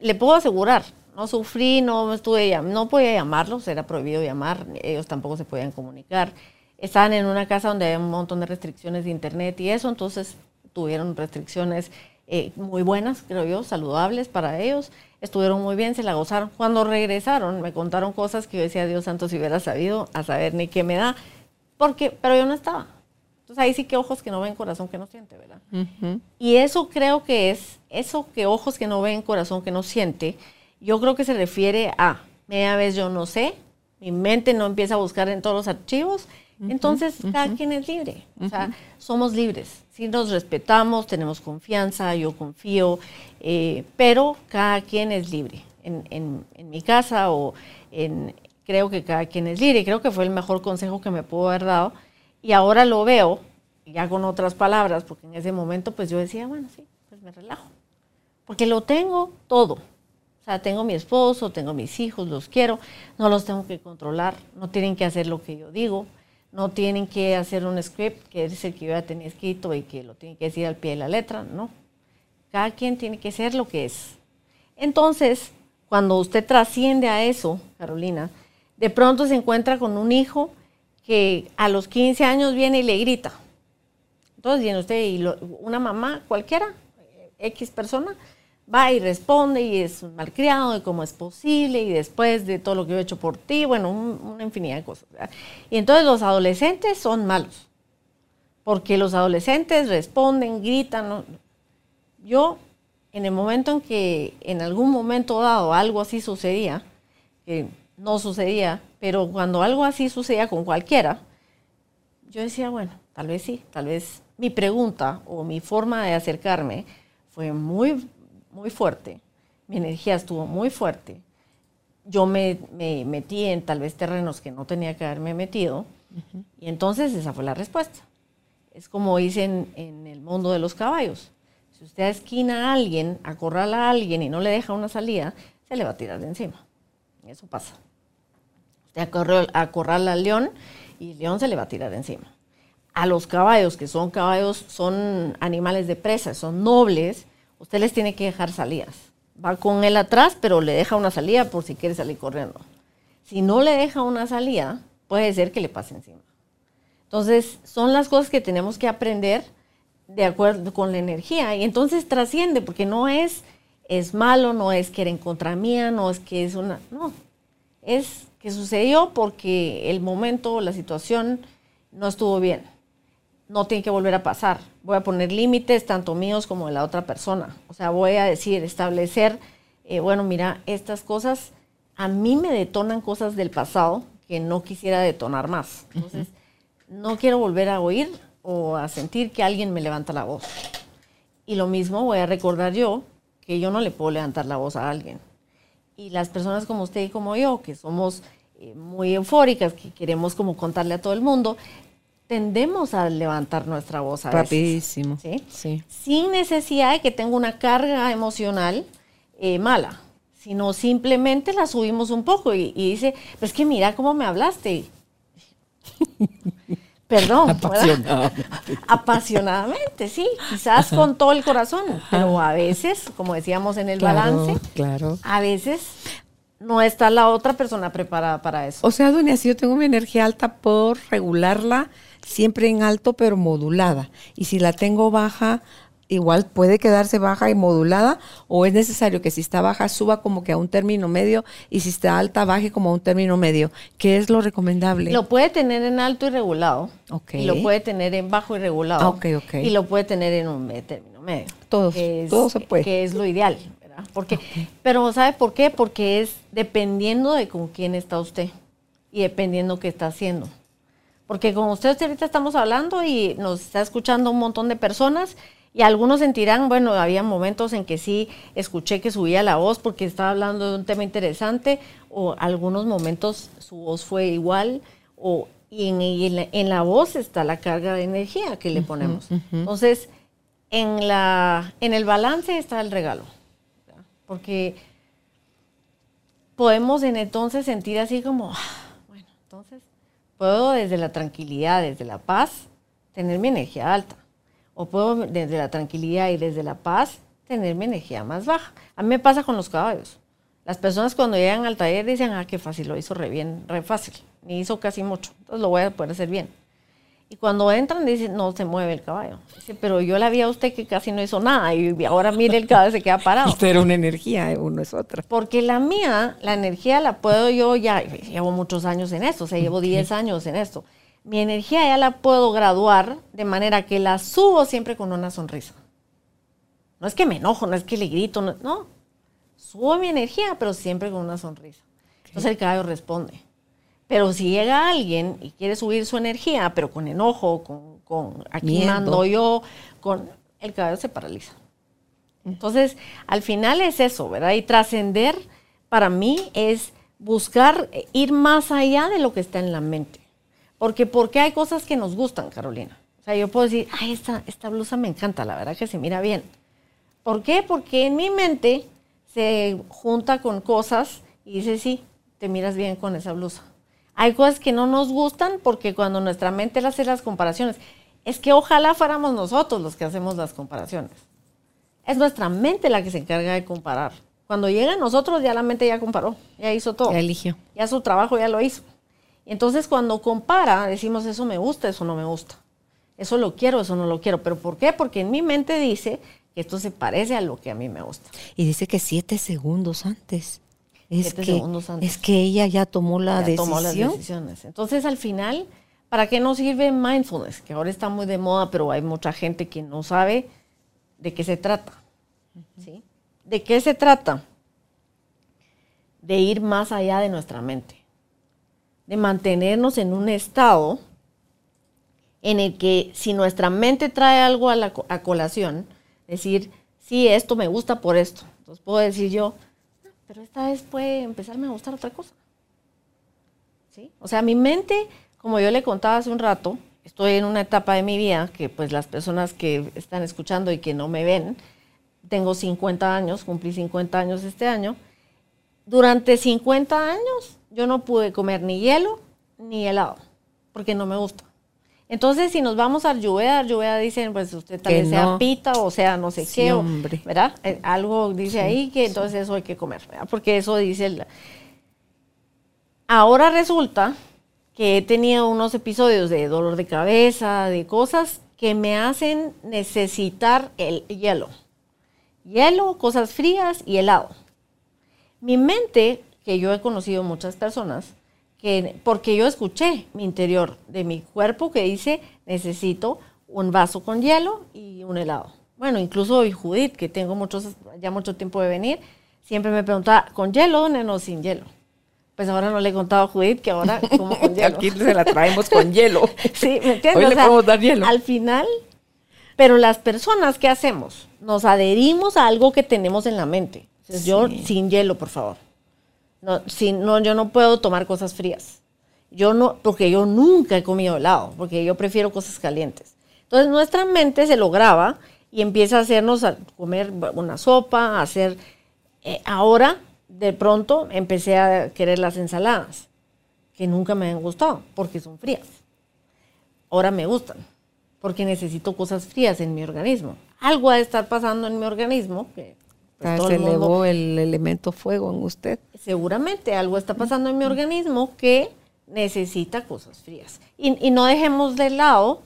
le puedo asegurar, no sufrí, no estuve, no podía llamarlos, era prohibido llamar, ellos tampoco se podían comunicar. Estaban en una casa donde había un montón de restricciones de internet y eso, entonces tuvieron restricciones eh, muy buenas, creo yo, saludables para ellos. Estuvieron muy bien, se la gozaron. Cuando regresaron, me contaron cosas que yo decía, Dios santo, si hubiera sabido, a saber ni qué me da, porque, pero yo no estaba. Entonces ahí sí que ojos que no ven, corazón que no siente, ¿verdad? Y eso creo que es, eso que ojos que no ven, corazón que no siente, yo creo que se refiere a media vez yo no sé, mi mente no empieza a buscar en todos los archivos, entonces cada quien es libre, o sea, somos libres, si nos respetamos, tenemos confianza, yo confío, eh, pero cada quien es libre. En, mi casa o creo que cada quien es libre, creo que fue el mejor consejo que me pudo haber dado y ahora lo veo ya con otras palabras, porque en ese momento pues yo decía, bueno, sí, pues me relajo, porque lo tengo todo. O sea, tengo mi esposo, tengo mis hijos, los quiero, no los tengo que controlar, no tienen que hacer lo que yo digo, no tienen que hacer un script que es el que yo ya tenía escrito y que lo tienen que decir al pie de la letra, no. Cada quien tiene que ser lo que es. Entonces, cuando usted trasciende a eso, Carolina, de pronto se encuentra con un hijo que a los 15 años viene y le grita. Entonces viene usted y una mamá cualquiera, X persona, va y responde y es malcriado y cómo es posible y después de todo lo que yo he hecho por ti, bueno, una infinidad de cosas. Y entonces los adolescentes son malos, porque los adolescentes responden, gritan. Yo, en el momento en que en algún momento dado algo así sucedía, que no sucedía, pero cuando algo así sucedía con cualquiera, yo decía, bueno, tal vez sí, tal vez mi pregunta o mi forma de acercarme fue muy, muy fuerte, mi energía estuvo muy fuerte. Yo me, metí en tal vez terrenos que no tenía que haberme metido y entonces esa fue la respuesta. Es como dicen en el mundo de los caballos. Si usted esquina a alguien, acorrala a alguien y no le deja una salida, se le va a tirar de encima. Eso pasa. Usted acorrala al león y el león se le va a tirar de encima. A los caballos, que son caballos, son animales de presa, son nobles, usted les tiene que dejar salidas. Va con él atrás, pero le deja una salida por si quiere salir corriendo. Si no le deja una salida, puede ser que le pase encima. Entonces, son las cosas que tenemos que aprender de acuerdo con la energía. Y entonces trasciende, porque no es, es malo, no es que era en contra mía, no es que es una, no, es que sucedió porque el momento, la situación no estuvo bien. No tiene que volver a pasar. Voy a poner límites, tanto míos como de la otra persona. O sea, voy a decir, establecer, eh, bueno, mira, estas cosas a mí me detonan cosas del pasado que no quisiera detonar más. Entonces, no quiero volver a oír o a sentir que alguien me levanta la voz. Y lo mismo voy a recordar yo que yo no le puedo levantar la voz a alguien y las personas como usted y como yo, que somos eh, muy eufóricas, que queremos como contarle a todo el mundo, tendemos a levantar nuestra voz a Rapidísimo. ¿sí? ¿sí? Sin necesidad de que tenga una carga emocional eh, mala, sino simplemente la subimos un poco y, y dice, pues que mira cómo me hablaste. Perdón. Apasionadamente. Apasionadamente, sí. Quizás con todo el corazón, pero a veces, como decíamos en el balance, claro. a veces no está la otra persona preparada para eso. O sea, doña, si yo tengo mi energía alta, puedo regularla siempre en alto, pero modulada. Y si la tengo baja, igual puede quedarse baja y modulada o es necesario que si está baja suba como que a un término medio y si está alta baje como a un término medio. ¿Qué es lo recomendable? Lo puede tener en alto y regulado. Y lo puede tener en bajo y regulado. Okay, okay. Y lo puede tener en un término medio. Todo, todo se puede. Que es lo ideal. ¿verdad? Porque, Pero ¿sabe por qué? Porque es dependiendo de con quién está usted y dependiendo qué está haciendo. Porque como usted ahorita estamos hablando y nos está escuchando un montón de personas, y algunos sentirán, bueno, había momentos en que sí escuché que subía la voz porque estaba hablando de un tema interesante, o algunos momentos su voz fue igual, o y en, la, voz está la carga de energía que le ponemos. Entonces, en, la, en el balance está el regalo, porque podemos en entonces sentir así como, ah, bueno, entonces puedo desde la tranquilidad, desde la paz, tener mi energía alta o puedo desde la tranquilidad y desde la paz tener mi energía más baja. A mí me pasa con los caballos. Las personas cuando llegan al taller dicen, ah, qué fácil, lo hizo re bien, re fácil, ni hizo casi mucho, entonces lo voy a poder hacer bien. Y cuando entran dicen, no se mueve el caballo. Dice, pero yo la vi a usted que casi no hizo nada y ahora mire el caballo se queda parado. Usted era una energía, uno es otra. Porque la mía, la energía la puedo yo ya, llevo muchos años en esto, o sea, llevo 10 años en esto mi energía ya la puedo graduar de manera que la subo siempre con una sonrisa. No es que me enojo, no es que le grito, no. Subo mi energía, pero siempre con una sonrisa. Entonces el caballo responde. Pero si llega alguien y quiere subir su energía, pero con enojo, con, con aquí mando yo, con el caballo se paraliza. Entonces, al final es eso, ¿verdad? Y trascender para mí es buscar ir más allá de lo que está en la mente. Porque, porque hay cosas que nos gustan, Carolina. O sea, yo puedo decir, ay, esta, esta blusa me encanta, la verdad que se mira bien. ¿Por qué? Porque en mi mente se junta con cosas y dice, sí, te miras bien con esa blusa. Hay cosas que no nos gustan porque cuando nuestra mente hace las comparaciones, es que ojalá fuéramos nosotros los que hacemos las comparaciones. Es nuestra mente la que se encarga de comparar. Cuando llega a nosotros, ya la mente ya comparó, ya hizo todo. Ya eligió. Ya su trabajo ya lo hizo. Entonces, cuando compara, decimos, eso me gusta, eso no me gusta. Eso lo quiero, eso no lo quiero. ¿Pero por qué? Porque en mi mente dice que esto se parece a lo que a mí me gusta. Y dice que siete segundos antes. Es que, antes. Es que ella ya tomó la Ya decisión. tomó las decisiones. Entonces, al final, ¿para qué nos sirve mindfulness? Que ahora está muy de moda, pero hay mucha gente que no sabe de qué se trata. ¿sí? ¿De qué se trata? De ir más allá de nuestra mente. De mantenernos en un estado en el que si nuestra mente trae algo a, la, a colación, decir, sí, esto me gusta por esto. Entonces puedo decir yo, "Ah, pero esta vez puede empezarme a gustar otra cosa. ¿Sí? O sea, mi mente, como yo le contaba hace un rato, estoy en una etapa de mi vida que pues las personas que están escuchando y que no me ven, tengo 50 años, cumplí 50 años este año. Durante 50 años yo no pude comer ni hielo ni helado, porque no me gusta. Entonces, si nos vamos a Ayurveda, Ayurveda dicen, pues usted tal vez sea pita o sea no sé Sí, qué, o-. ¿verdad? Eh, Algo dice ahí que entonces eso hay que comer, ¿verdad? Porque eso dice el... Ahora resulta que he tenido unos episodios de dolor de cabeza, de cosas que me hacen necesitar el hielo. Hielo, cosas frías y helado. Mi mente, que yo he conocido muchas personas, que, porque yo escuché mi interior de mi cuerpo que dice, necesito un vaso con hielo y un helado. Bueno, incluso hoy Judith, que tengo muchos, ya mucho tiempo de venir, siempre me preguntaba, ¿con hielo o sin hielo? Pues ahora no le he contado a Judith que ahora como con hielo. Aquí se la traemos con hielo. Sí, ¿me entiendes? Hoy O le sea, podemos dar hielo. Al final, pero las personas, ¿qué hacemos? Nos adherimos a algo que tenemos en la mente. Entonces, Yo sin hielo, por favor. No, sin, no, yo no puedo tomar cosas frías. Yo no, porque yo nunca he comido helado, porque yo prefiero cosas calientes. Entonces nuestra mente se lo graba y empieza a hacernos a comer una sopa, a hacer... eh, ahora, de pronto, empecé a querer las ensaladas, que nunca me han gustado, porque son frías ahora me gustan, porque necesito cosas frías en mi organismo. Algo ha de estar pasando en mi organismo, que pues, Ah, todo se el mundo- elevó el elemento fuego en usted. seguramente algo está pasando en mi organismo que necesita cosas frías. Y, y no dejemos de lado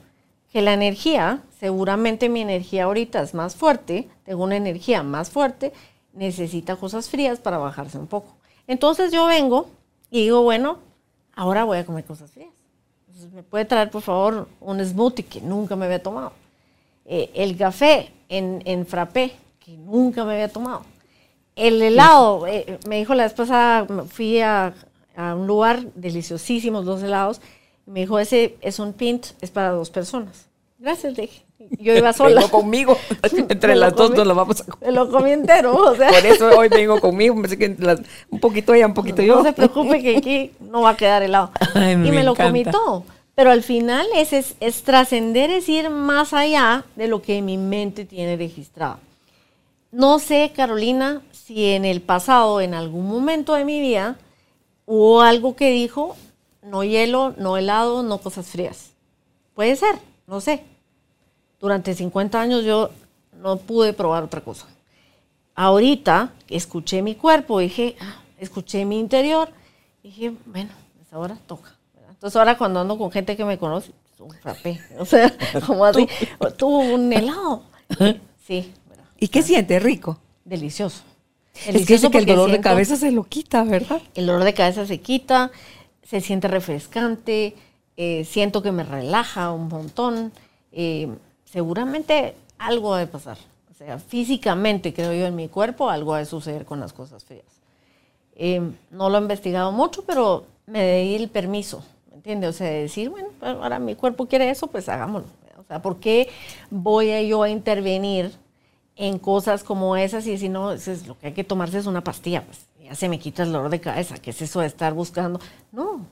que la energía, seguramente mi energía ahorita es más fuerte, tengo una energía más fuerte, necesita cosas frías para bajarse un poco. Entonces yo vengo y digo, bueno, ahora voy a comer cosas frías. Entonces, ¿Me puede traer, por favor, un smoothie que nunca me había tomado? Eh, el café en, en frappé, que nunca me había tomado. El helado, eh, me dijo la vez pasada, me fui a, a un lugar deliciosísimos, dos helados, y me dijo, ese es un pint, es para dos personas. Gracias, dije. Yo iba sola. Vengo conmigo. Entre Me las dos comí. nos lo vamos a comer. Me lo comí entero, o sea. Por eso hoy vengo conmigo. Las- un poquito ella, un poquito yo. No se preocupe que aquí no va a quedar helado. Ay, y me me, lo comí todo. Pero al final es, es, es trascender, es ir más allá de lo que mi mente tiene registrado. No sé, Carolina, si en el pasado, en algún momento de mi vida, hubo algo que dijo, no hielo, no helado, no cosas frías. Puede ser, no sé. Durante 50 años yo no pude probar otra cosa. Ahorita escuché mi cuerpo, dije, ah, escuché mi interior, dije, bueno, pues ahora toca. ¿verdad? Entonces ahora cuando ando con gente que me conoce, un frappé, o sea, como así, tuvo un helado. Sí. ¿Y qué siente? Rico. delicioso. Es que Delicioso que el dolor de cabeza se lo quita, ¿verdad? el dolor de cabeza se quita, se siente refrescante, eh, siento que me relaja un montón. eh, seguramente algo ha de pasar. O sea, físicamente, creo yo, en mi cuerpo, algo ha de suceder con las cosas frías. Eh, no lo he investigado mucho, pero me di el permiso, ¿me entiendes? O sea, de decir, bueno, ahora mi cuerpo quiere eso, pues hagámoslo. O sea, ¿por qué voy a yo a intervenir en cosas como esas y si no, eso es lo que hay que tomarse es una pastilla, pues ya se me quita el dolor de cabeza, ¿qué es eso de estar buscando? No,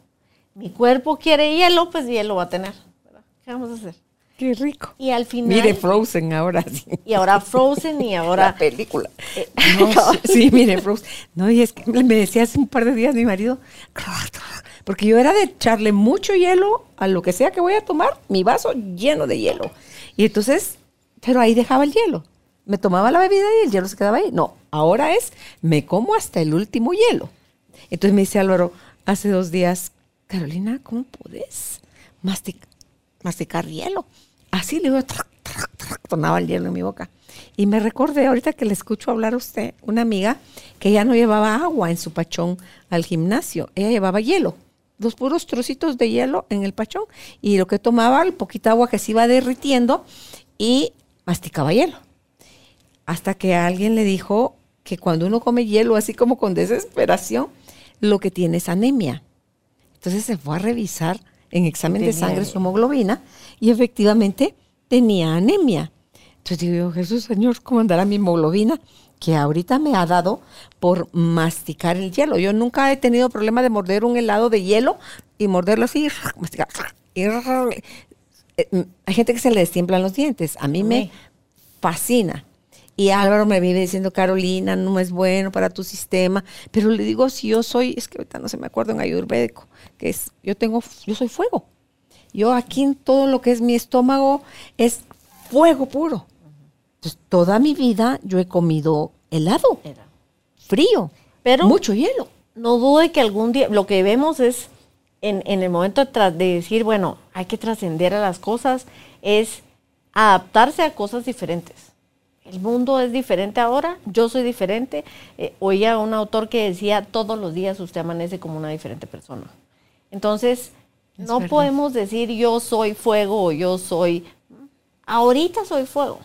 mi cuerpo quiere hielo, pues hielo va a tener. ¿verdad? ¿Qué vamos a hacer? Qué rico. Y al final... Mire Frozen ahora sí. y ahora Frozen y ahora... La película. Eh, No, sí, sí, mire Frozen. No, y es que me decía hace un par de días mi marido, porque yo era de echarle mucho hielo a lo que sea que voy a tomar, mi vaso lleno de hielo. Y entonces, pero ahí dejaba el hielo. Me tomaba la bebida y el hielo se quedaba ahí. No, ahora es, me como hasta el último hielo. Entonces me dice Álvaro, hace dos días, Carolina, ¿cómo puedes mastic- masticar hielo? Así le digo, trac, trac, trac, tornaba el hielo en mi boca. Y me recordé ahorita que le escucho hablar a usted, una amiga que ya no llevaba agua en su pachón al gimnasio, ella llevaba hielo, los puros trocitos de hielo en el pachón y lo que tomaba, el poquito agua que se iba derritiendo y masticaba hielo. Hasta que alguien le dijo que cuando uno come hielo así como con desesperación, lo que tiene es anemia. Entonces se fue a revisar en examen de sangre su hemoglobina y efectivamente tenía anemia. Entonces digo Jesús Señor, ¿cómo andará mi hemoglobina? Que ahorita me ha dado por masticar el hielo. Yo nunca he tenido problema de morder un helado de hielo y morderlo así, masticar. y- eh, hay gente que se le destiemplan los dientes. A mí me fascina. Y Álvaro me vive diciendo, Carolina, no es bueno para tu sistema. Pero le digo, si yo soy, es que ahorita no se me acuerdo en ayurvédico, que es, yo tengo, yo soy fuego. Yo aquí en todo lo que es mi estómago es fuego puro. Entonces, toda mi vida yo he comido helado, Era. frío, Pero- mucho hielo. no dude que algún día, lo que vemos es, en, en el momento de decir, bueno, hay que trascender a las cosas, es adaptarse a cosas diferentes. El mundo es diferente ahora, yo soy diferente. Eh, oía a un autor que decía, todos los días usted amanece como una diferente persona. Entonces, Es no verdad. podemos decir yo soy fuego o yo soy... Ahorita soy fuego,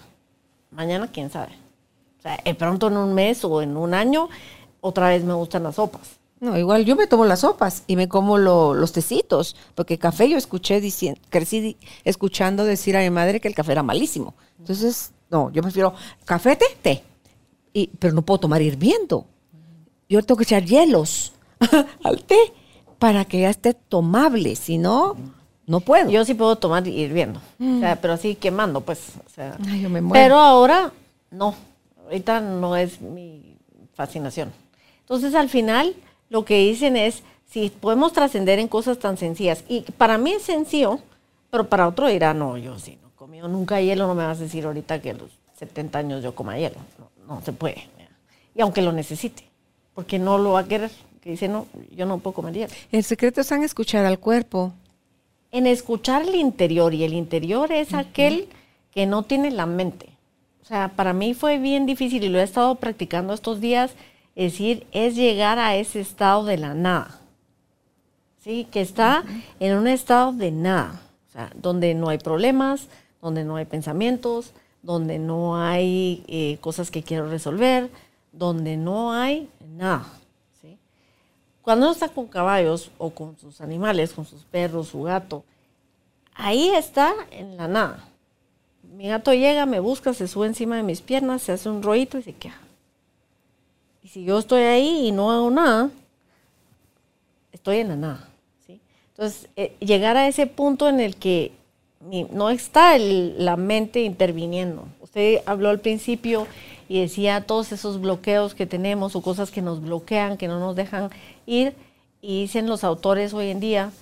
mañana quién sabe. O sea, de pronto en un mes o en un año, otra vez me gustan las sopas. No, igual yo me tomo las sopas y me como lo- los tecitos, porque café yo escuché diciendo, crecí escuchando decir a mi madre que el café era malísimo. Entonces, no, yo prefiero café, té, té. Y, pero no puedo tomar hirviendo. Yo tengo que echar hielos al té para que ya esté tomable, si no, no puedo. Yo sí puedo tomar hirviendo, o sea, pero así quemando, pues. O sea. Ay, yo me muero. Pero ahora no, ahorita no es mi fascinación. Entonces al final lo que dicen es, si podemos trascender en cosas tan sencillas, y para mí es sencillo, pero para otro dirá, no, yo sí, no comido nunca hielo, no me vas a decir ahorita que a los 70 años yo coma hielo, no, no se puede. Y aunque lo necesite, porque no lo va a querer, que dice, no, yo no puedo comer hielo. el secreto es en escuchar al cuerpo. en escuchar el interior y el interior es aquel que no tiene la mente. O sea, para mí fue bien difícil y lo he estado practicando estos días, es decir, es llegar a ese estado de la nada. ¿Sí? Que está en un estado de nada. O sea, donde no hay problemas, donde no hay pensamientos, donde no hay eh, cosas que quiero resolver, donde no hay nada. Cuando uno está con caballos o con sus animales, con sus perros, su gato, ahí está en la nada. Mi gato llega, me busca, se sube encima de mis piernas, se hace un rollito y se queda. Y si yo estoy ahí y no hago nada, estoy en la nada. ¿sí? Entonces, eh, llegar a ese punto en el que no está el- la mente interviniendo. Usted habló al principio y decía todos esos bloqueos que tenemos o cosas que nos bloquean, que no nos dejan ir. Y dicen los autores hoy en día,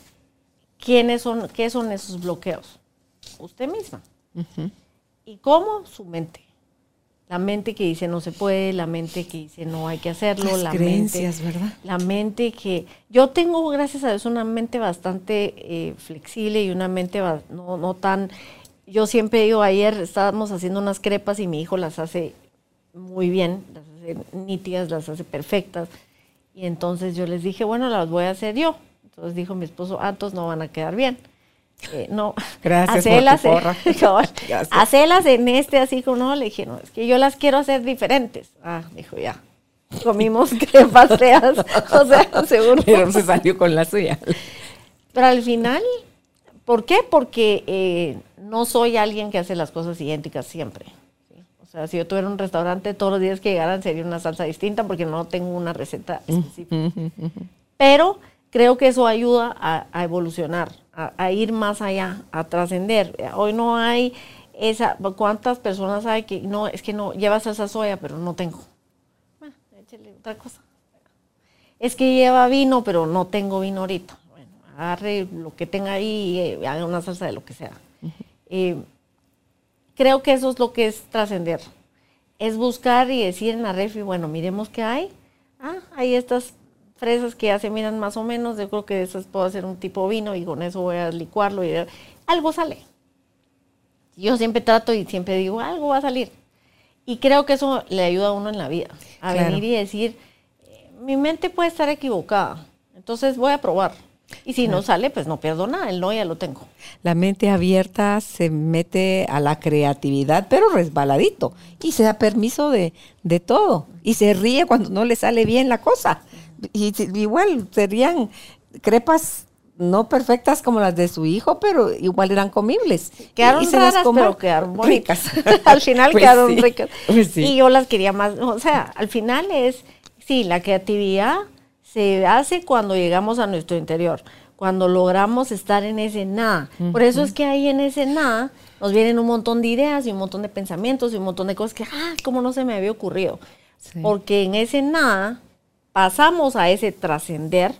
¿quiénes son, ¿qué son esos bloqueos? Usted misma. ¿Y cómo? Su mente. La mente que dice no se puede, la mente que dice no hay que hacerlo, Las la creencias, mente, ¿verdad? La mente que yo tengo, gracias a Dios, una mente bastante eh, flexible y una mente no, no tan. Yo siempre digo, ayer estábamos haciendo unas crepas y mi hijo las hace muy bien, las hace nítidas, las hace perfectas. Y entonces yo les dije, bueno, las voy a hacer yo. Entonces dijo mi esposo, ah, entonces no van a quedar bien. Eh, no, Gracias por tu hacelas, en- porra. cabal, Gracias. hacelas en este así como no, le dije, no, es que yo las quiero hacer diferentes. Ah, dijo ya. comimos crepas feas, o sea, seguro. Pero se salió con la suya. Pero al final, ¿por qué? Porque eh, no soy alguien que hace las cosas idénticas siempre. ¿sí? O sea, si yo tuviera un restaurante, todos los días que llegaran sería una salsa distinta porque no tengo una receta específica. Pero creo que eso ayuda a, a evolucionar, a, a ir más allá, a trascender. Hoy no hay esa, ¿cuántas personas hay que no, es que no, lleva salsa soya, pero no tengo? Bueno, échale otra cosa. Es que lleva vino, pero no tengo vino ahorita. Bueno, agarre lo que tenga ahí y eh, haga una salsa de lo que sea. Eh, creo que eso es lo que es trascender. Es buscar y decir en la refi, bueno, miremos qué hay. Ah, hay estas fresas que ya se miran más o menos. Yo creo que de esas puedo hacer un tipo vino y con eso voy a licuarlo y algo sale. Yo siempre trato y siempre digo, algo va a salir. Y creo que eso le ayuda a uno en la vida, a Claro. venir y decir, eh, mi mente puede estar equivocada, entonces voy a probar. Y si no sale, pues no pierdo nada, el no ya lo tengo. La mente abierta se mete a la creatividad, pero resbaladito. Y se da permiso de, de todo. Y se ríe cuando no le sale bien la cosa. Y igual serían crepas no perfectas como las de su hijo, pero igual eran comibles. Quedaron Y raras, pero quedaron ricas. al final Pues quedaron sí, ricas. pues sí. Y yo las quería más. O sea, al final es, sí, la creatividad se hace cuando llegamos a nuestro interior, cuando logramos estar en ese nada. Por eso es que ahí en ese nada nos vienen un montón de ideas y un montón de pensamientos y un montón de cosas que, ah, ¿cómo no se me había ocurrido? Sí. Porque en ese nada pasamos a ese trascender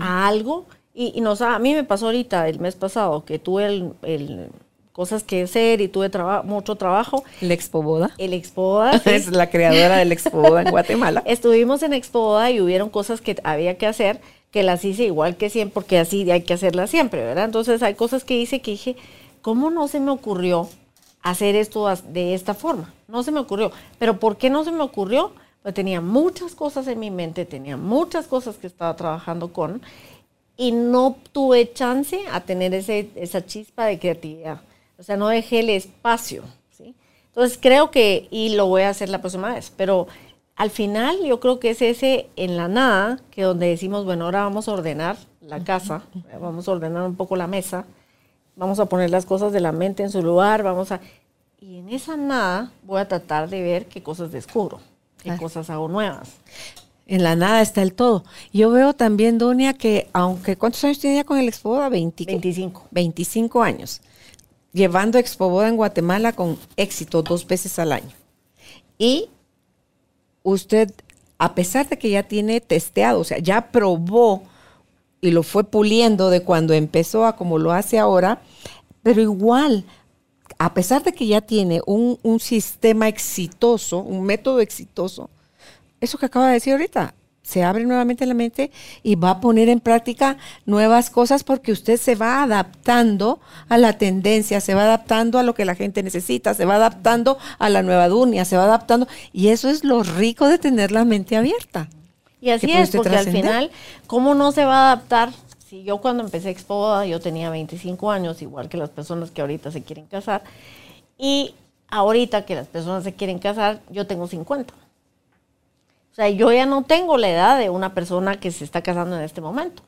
a algo y, y nos, a mí me pasó ahorita el mes pasado que tuve el, el- cosas que hacer y tuve traba- mucho trabajo. El Expo Boda. El Expo Boda, sí. Es la creadora del Expo Boda en Guatemala. Estuvimos en Expo Boda y hubieron cosas que había que hacer que las hice igual que siempre, porque así hay que hacerlas siempre, ¿verdad? Entonces hay cosas que hice que dije, ¿cómo no se me ocurrió hacer esto de esta forma? No se me ocurrió. ¿Pero por qué no se me ocurrió? Tenía muchas cosas en mi mente, tenía muchas cosas que estaba trabajando con y no tuve chance a tener ese, esa chispa de creatividad. O sea, no dejé el espacio. ¿sí? Entonces creo que, y lo voy a hacer la próxima vez, pero al final yo creo que es ese en la nada, que donde decimos, bueno, ahora vamos a ordenar la casa, vamos a ordenar un poco la mesa, vamos a poner las cosas de la mente en su lugar, vamos a... Y en esa nada voy a tratar de ver qué cosas descubro, qué cosas hago nuevas. En la nada está el todo. Yo veo también, Donia, que aunque, ¿cuántos años tenía con el Expo Boda? 20, 25. 25 años. Llevando Expo Boda en Guatemala con éxito dos veces al año. Y usted, a pesar de que ya tiene testeado, o sea, ya probó y lo fue puliendo de cuando empezó a como lo hace ahora, pero igual, a pesar de que ya tiene un, un sistema exitoso, un método exitoso, eso que acaba de decir ahorita, se abre nuevamente la mente y va a poner en práctica nuevas cosas porque usted se va adaptando a la tendencia, se va adaptando a lo que la gente necesita, se va adaptando a la nueva dunia, se va adaptando y eso es lo rico de tener la mente abierta. Y así es, porque al final, ¿cómo no se va a adaptar? Yo cuando empecé Expo Boda, yo tenía 25 años, igual que las personas que ahorita se quieren casar, y ahorita que las personas se quieren casar, yo tengo 50. O sea, yo ya no tengo la edad de una persona que se está casando en este momento,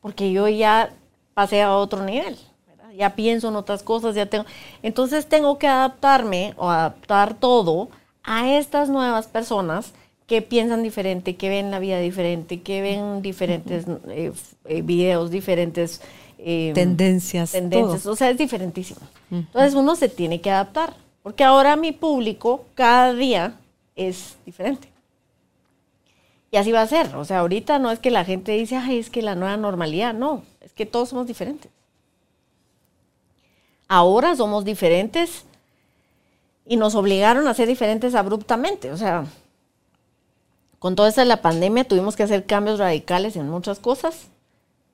porque yo ya pasé a otro nivel, ¿verdad? ya pienso en otras cosas, ya tengo... Entonces tengo que adaptarme o adaptar todo a estas nuevas personas que piensan diferente, que ven la vida diferente, que ven diferentes eh, eh, videos, diferentes... eh, Tendencias, tendencias, todo. o sea, es diferentísimo. Entonces uno se tiene que adaptar, porque ahora mi público cada día es diferente. Y así va a ser. O sea, ahorita no es que la gente dice, ay, es que la nueva normalidad. No, es que todos somos diferentes. Ahora somos diferentes y nos obligaron a ser diferentes abruptamente. O sea, con toda esta de la pandemia tuvimos que hacer cambios radicales en muchas cosas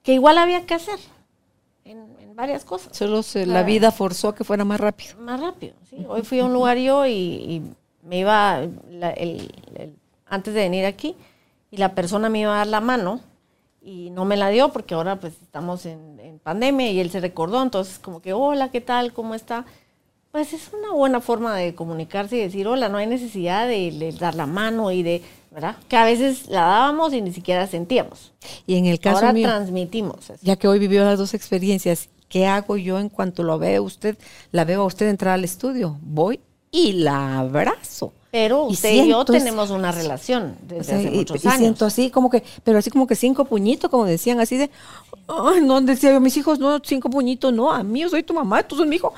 que igual había que hacer. En, en varias cosas Solo se- la vida forzó a que fuera más rápido. más rápido. ¿sí? Hoy fui a un lugar yo y, y me iba, la- el- el- antes de venir aquí, y la persona me iba a dar la mano y no me la dio porque ahora pues estamos en, en pandemia y él se recordó, entonces como que, hola, ¿qué tal? ¿Cómo está? pues es una buena forma de comunicarse y decir hola, no hay necesidad de, de dar la mano y de, ¿verdad? Que a veces la dábamos y ni siquiera sentíamos. Y en el caso Ahora mío, transmitimos eso. ya que hoy vivió las dos experiencias, ¿qué hago yo en cuanto lo veo usted, la veo a usted entrar al estudio? Voy y la abrazo. Pero Y usted y yo tenemos una relación desde O sea, hace y, muchos y años. siento así como que, pero así como que cinco puñitos, como decían, así de, ay, no, decía yo, mis hijos, no, cinco puñitos, no, a mí yo soy tu mamá, tú sos mi hijo.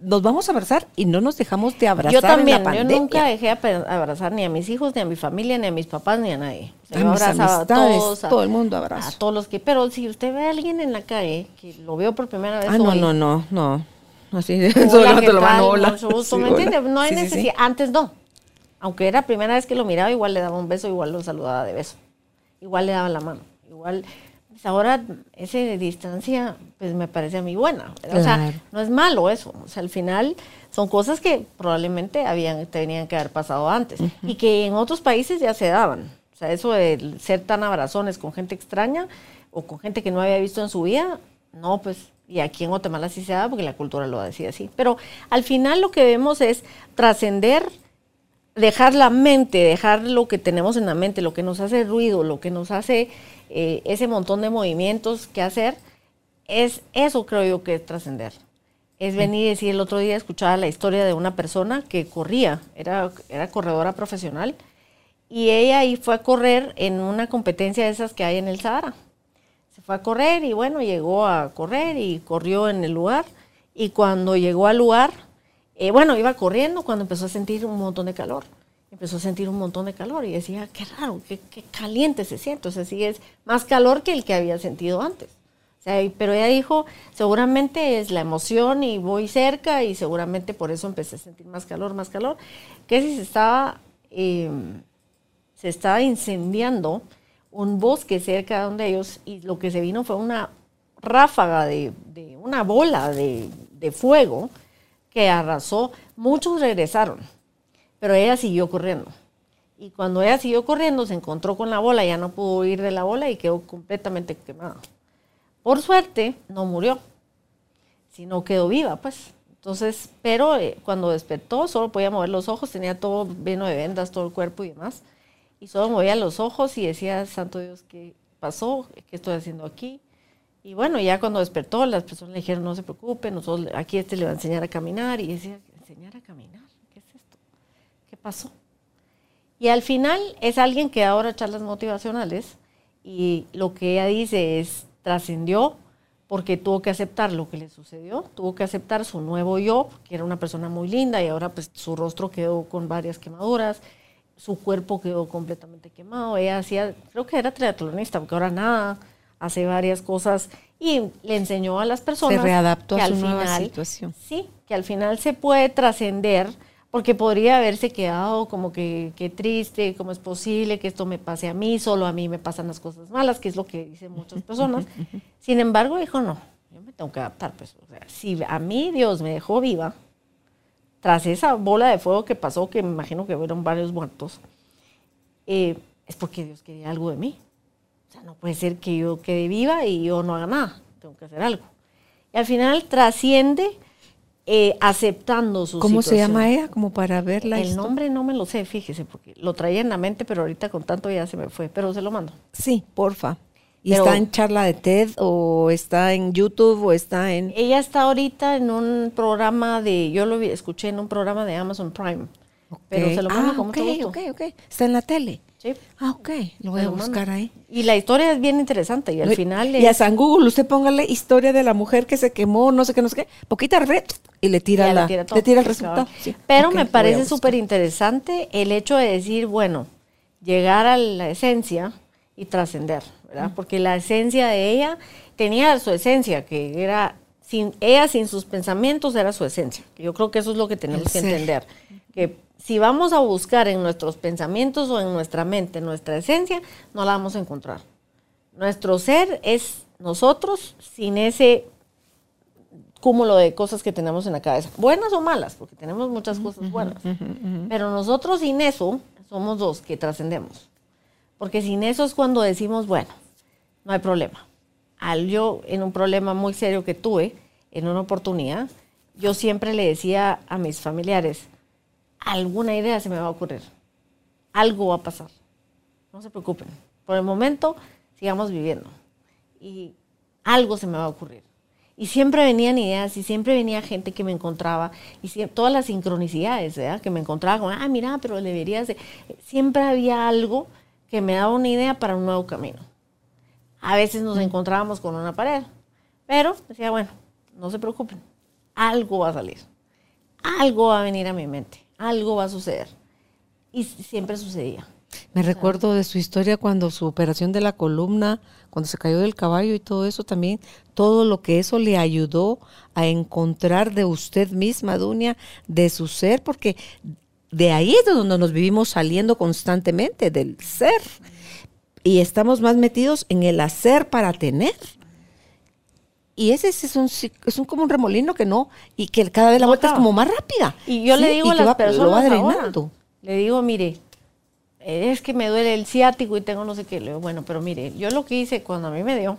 Nos vamos a abrazar y no nos dejamos de abrazar yo también, en la yo pandemia. nunca dejé abrazar ni a mis hijos, ni a mi familia, ni a mis papás, ni a nadie. O sea, A yo abrazaba amistades, todo el mundo abrazo. A todos los que, pero si usted ve a alguien en la calle, que lo veo por primera vez Ah, no, hoy, no, no, no. Así de, Hola, solo ¿qué te lo van, hola. Gusto, Sí, ¿me hola. entiende? No hay Sí, sí, sí. necesidad. Antes no. Aunque era primera vez que lo miraba, igual le daba un beso, igual lo saludaba de beso. Igual le daba la mano. Igual. Pues ahora, esa distancia, pues me parece a mí buena. O sea, no es malo eso. O sea, al final son cosas que probablemente habían, tenían que haber pasado antes. Y que en otros países ya se daban. O sea, eso de ser tan abrazones con gente extraña o con gente que no había visto en su vida, no, pues, y aquí en Guatemala sí se da porque la cultura lo decía así. Pero al final lo que vemos es trascender, dejar la mente, dejar lo que tenemos en la mente, lo que nos hace ruido, lo que nos hace eh, ese montón de movimientos que hacer, es eso creo yo que es trascender. Es venir y decir, el otro día escuchaba la historia de una persona que corría, era, era corredora profesional, y ella ahí fue a correr en una competencia de esas que hay en el Sahara. Se fue a correr y bueno, llegó a correr y corrió en el lugar. Y cuando llegó al lugar, eh, bueno, iba corriendo cuando empezó a sentir un montón de calor. Empezó a sentir un montón de calor y decía, qué raro, qué, qué caliente se siente. O sea, sí es más calor que el que había sentido antes. Pero ella dijo, seguramente es la emoción y voy cerca y seguramente por eso empecé a sentir más calor, más calor. Que si se estaba, eh, se estaba incendiando un bosque cerca de donde ellos y lo que se vino fue una ráfaga de, una bola de fuego que arrasó. Muchos regresaron, pero ella siguió corriendo. Y cuando ella siguió corriendo, se encontró con la bola, ya no pudo huir de la bola y quedó completamente quemada. Por suerte, no murió, sino quedó viva, pues. Entonces, pero eh, cuando despertó, solo podía mover los ojos, tenía todo lleno de vendas, todo el cuerpo y demás. Y solo movía los ojos y decía, Santo Dios, ¿qué pasó? ¿Qué estoy haciendo aquí? Y bueno, ya cuando despertó, las personas le dijeron, no se preocupe, nosotros aquí este le va a enseñar a caminar. Y decía, ¿enseñar a caminar? ¿Qué es esto? ¿Qué pasó? Y al final es alguien que ahora charlas motivacionales y lo que ella dice es, trascendió porque tuvo que aceptar lo que le sucedió, tuvo que aceptar su nuevo yo, que era una persona muy linda y ahora pues su rostro quedó con varias quemaduras, su cuerpo quedó completamente quemado, ella hacía, creo que era triatlonista, porque ahora nada, hace varias cosas y le enseñó a las personas readaptó a que su al nueva final- situación. Sí, que al final se puede trascender porque podría haberse quedado como que, que triste, cómo es posible que esto me pase a mí, solo a mí me pasan las cosas malas, que es lo que dicen muchas personas. Sin embargo, dijo, no, yo me tengo que adaptar. Pues, o sea, si a mí Dios me dejó viva, tras esa bola de fuego que pasó, que me imagino que fueron varios muertos, eh, es porque Dios quería algo de mí. Sea, no puede ser que yo quede viva y yo no haga nada, tengo que hacer algo. Y al final trasciende eh, aceptando su ¿Cómo se llama ella? Como para verla. El nombre no me lo sé, fíjese, porque lo traía en la mente, pero ahorita con tanto ya se me fue, pero se lo mando. Sí, porfa. ¿Y Pero- está en charla de TED o está en YouTube o está en... Ella está ahorita en un programa de, yo lo escuché en un programa de Amazon Prime, pero se lo mando ah, con mucho ok, gusto. ok, ok. Está en la tele. Sí, Ah, ok. Lo voy a buscar ahí. Y la historia es bien interesante y al No, final Y a es- San Google, usted póngale historia de la mujer que se quemó, no sé qué, no sé qué, poquita red y le tira, le la, tira le tira el resultado. Sí. Pero me parece súper interesante el hecho de decir, bueno, llegar a la esencia y trascender, ¿verdad? Porque la esencia de ella tenía su esencia, que era, sin ella sin sus pensamientos era su esencia. Yo creo que eso es lo que tenemos El que ser. entender. Que si vamos a buscar en nuestros pensamientos o en nuestra mente nuestra esencia, no la vamos a encontrar. Nuestro ser es nosotros sin ese cúmulo de cosas que tenemos en la cabeza, buenas o malas, porque tenemos muchas cosas buenas. Pero nosotros sin eso somos los que trascendemos. Porque sin eso es cuando decimos, bueno, no hay problema. Al yo en un problema muy serio que tuve, en una oportunidad, yo siempre le decía a mis familiares, alguna idea se me va a ocurrir, algo va a pasar, no se preocupen, por el momento sigamos viviendo. Y algo se me va a ocurrir. Y siempre venían ideas y siempre venía gente que me encontraba y todas las sincronicidades. Que me encontraba como, ah, mira, pero deberías de... Siempre había algo que me daba una idea para un nuevo camino. A veces nos encontrábamos con una pared, pero decía, bueno, no se preocupen, algo va a salir, algo va a venir a mi mente, algo va a suceder. Y siempre sucedía. Me recuerdo de su historia cuando su operación de la columna, cuando se cayó del caballo y todo eso también, todo lo que eso le ayudó a encontrar de usted misma, Dunia, de su ser, porque de ahí es donde nos vivimos saliendo constantemente, del ser. Y estamos más metidos en el hacer para tener. Y ese, es, un, es un, como un remolino que no, y que cada vez la vuelta es como más rápida. Y yo le digo a las personas le digo, mire, es que me duele el ciático y tengo no sé qué. Le digo, bueno, pero mire, yo lo que hice cuando a mí me dio,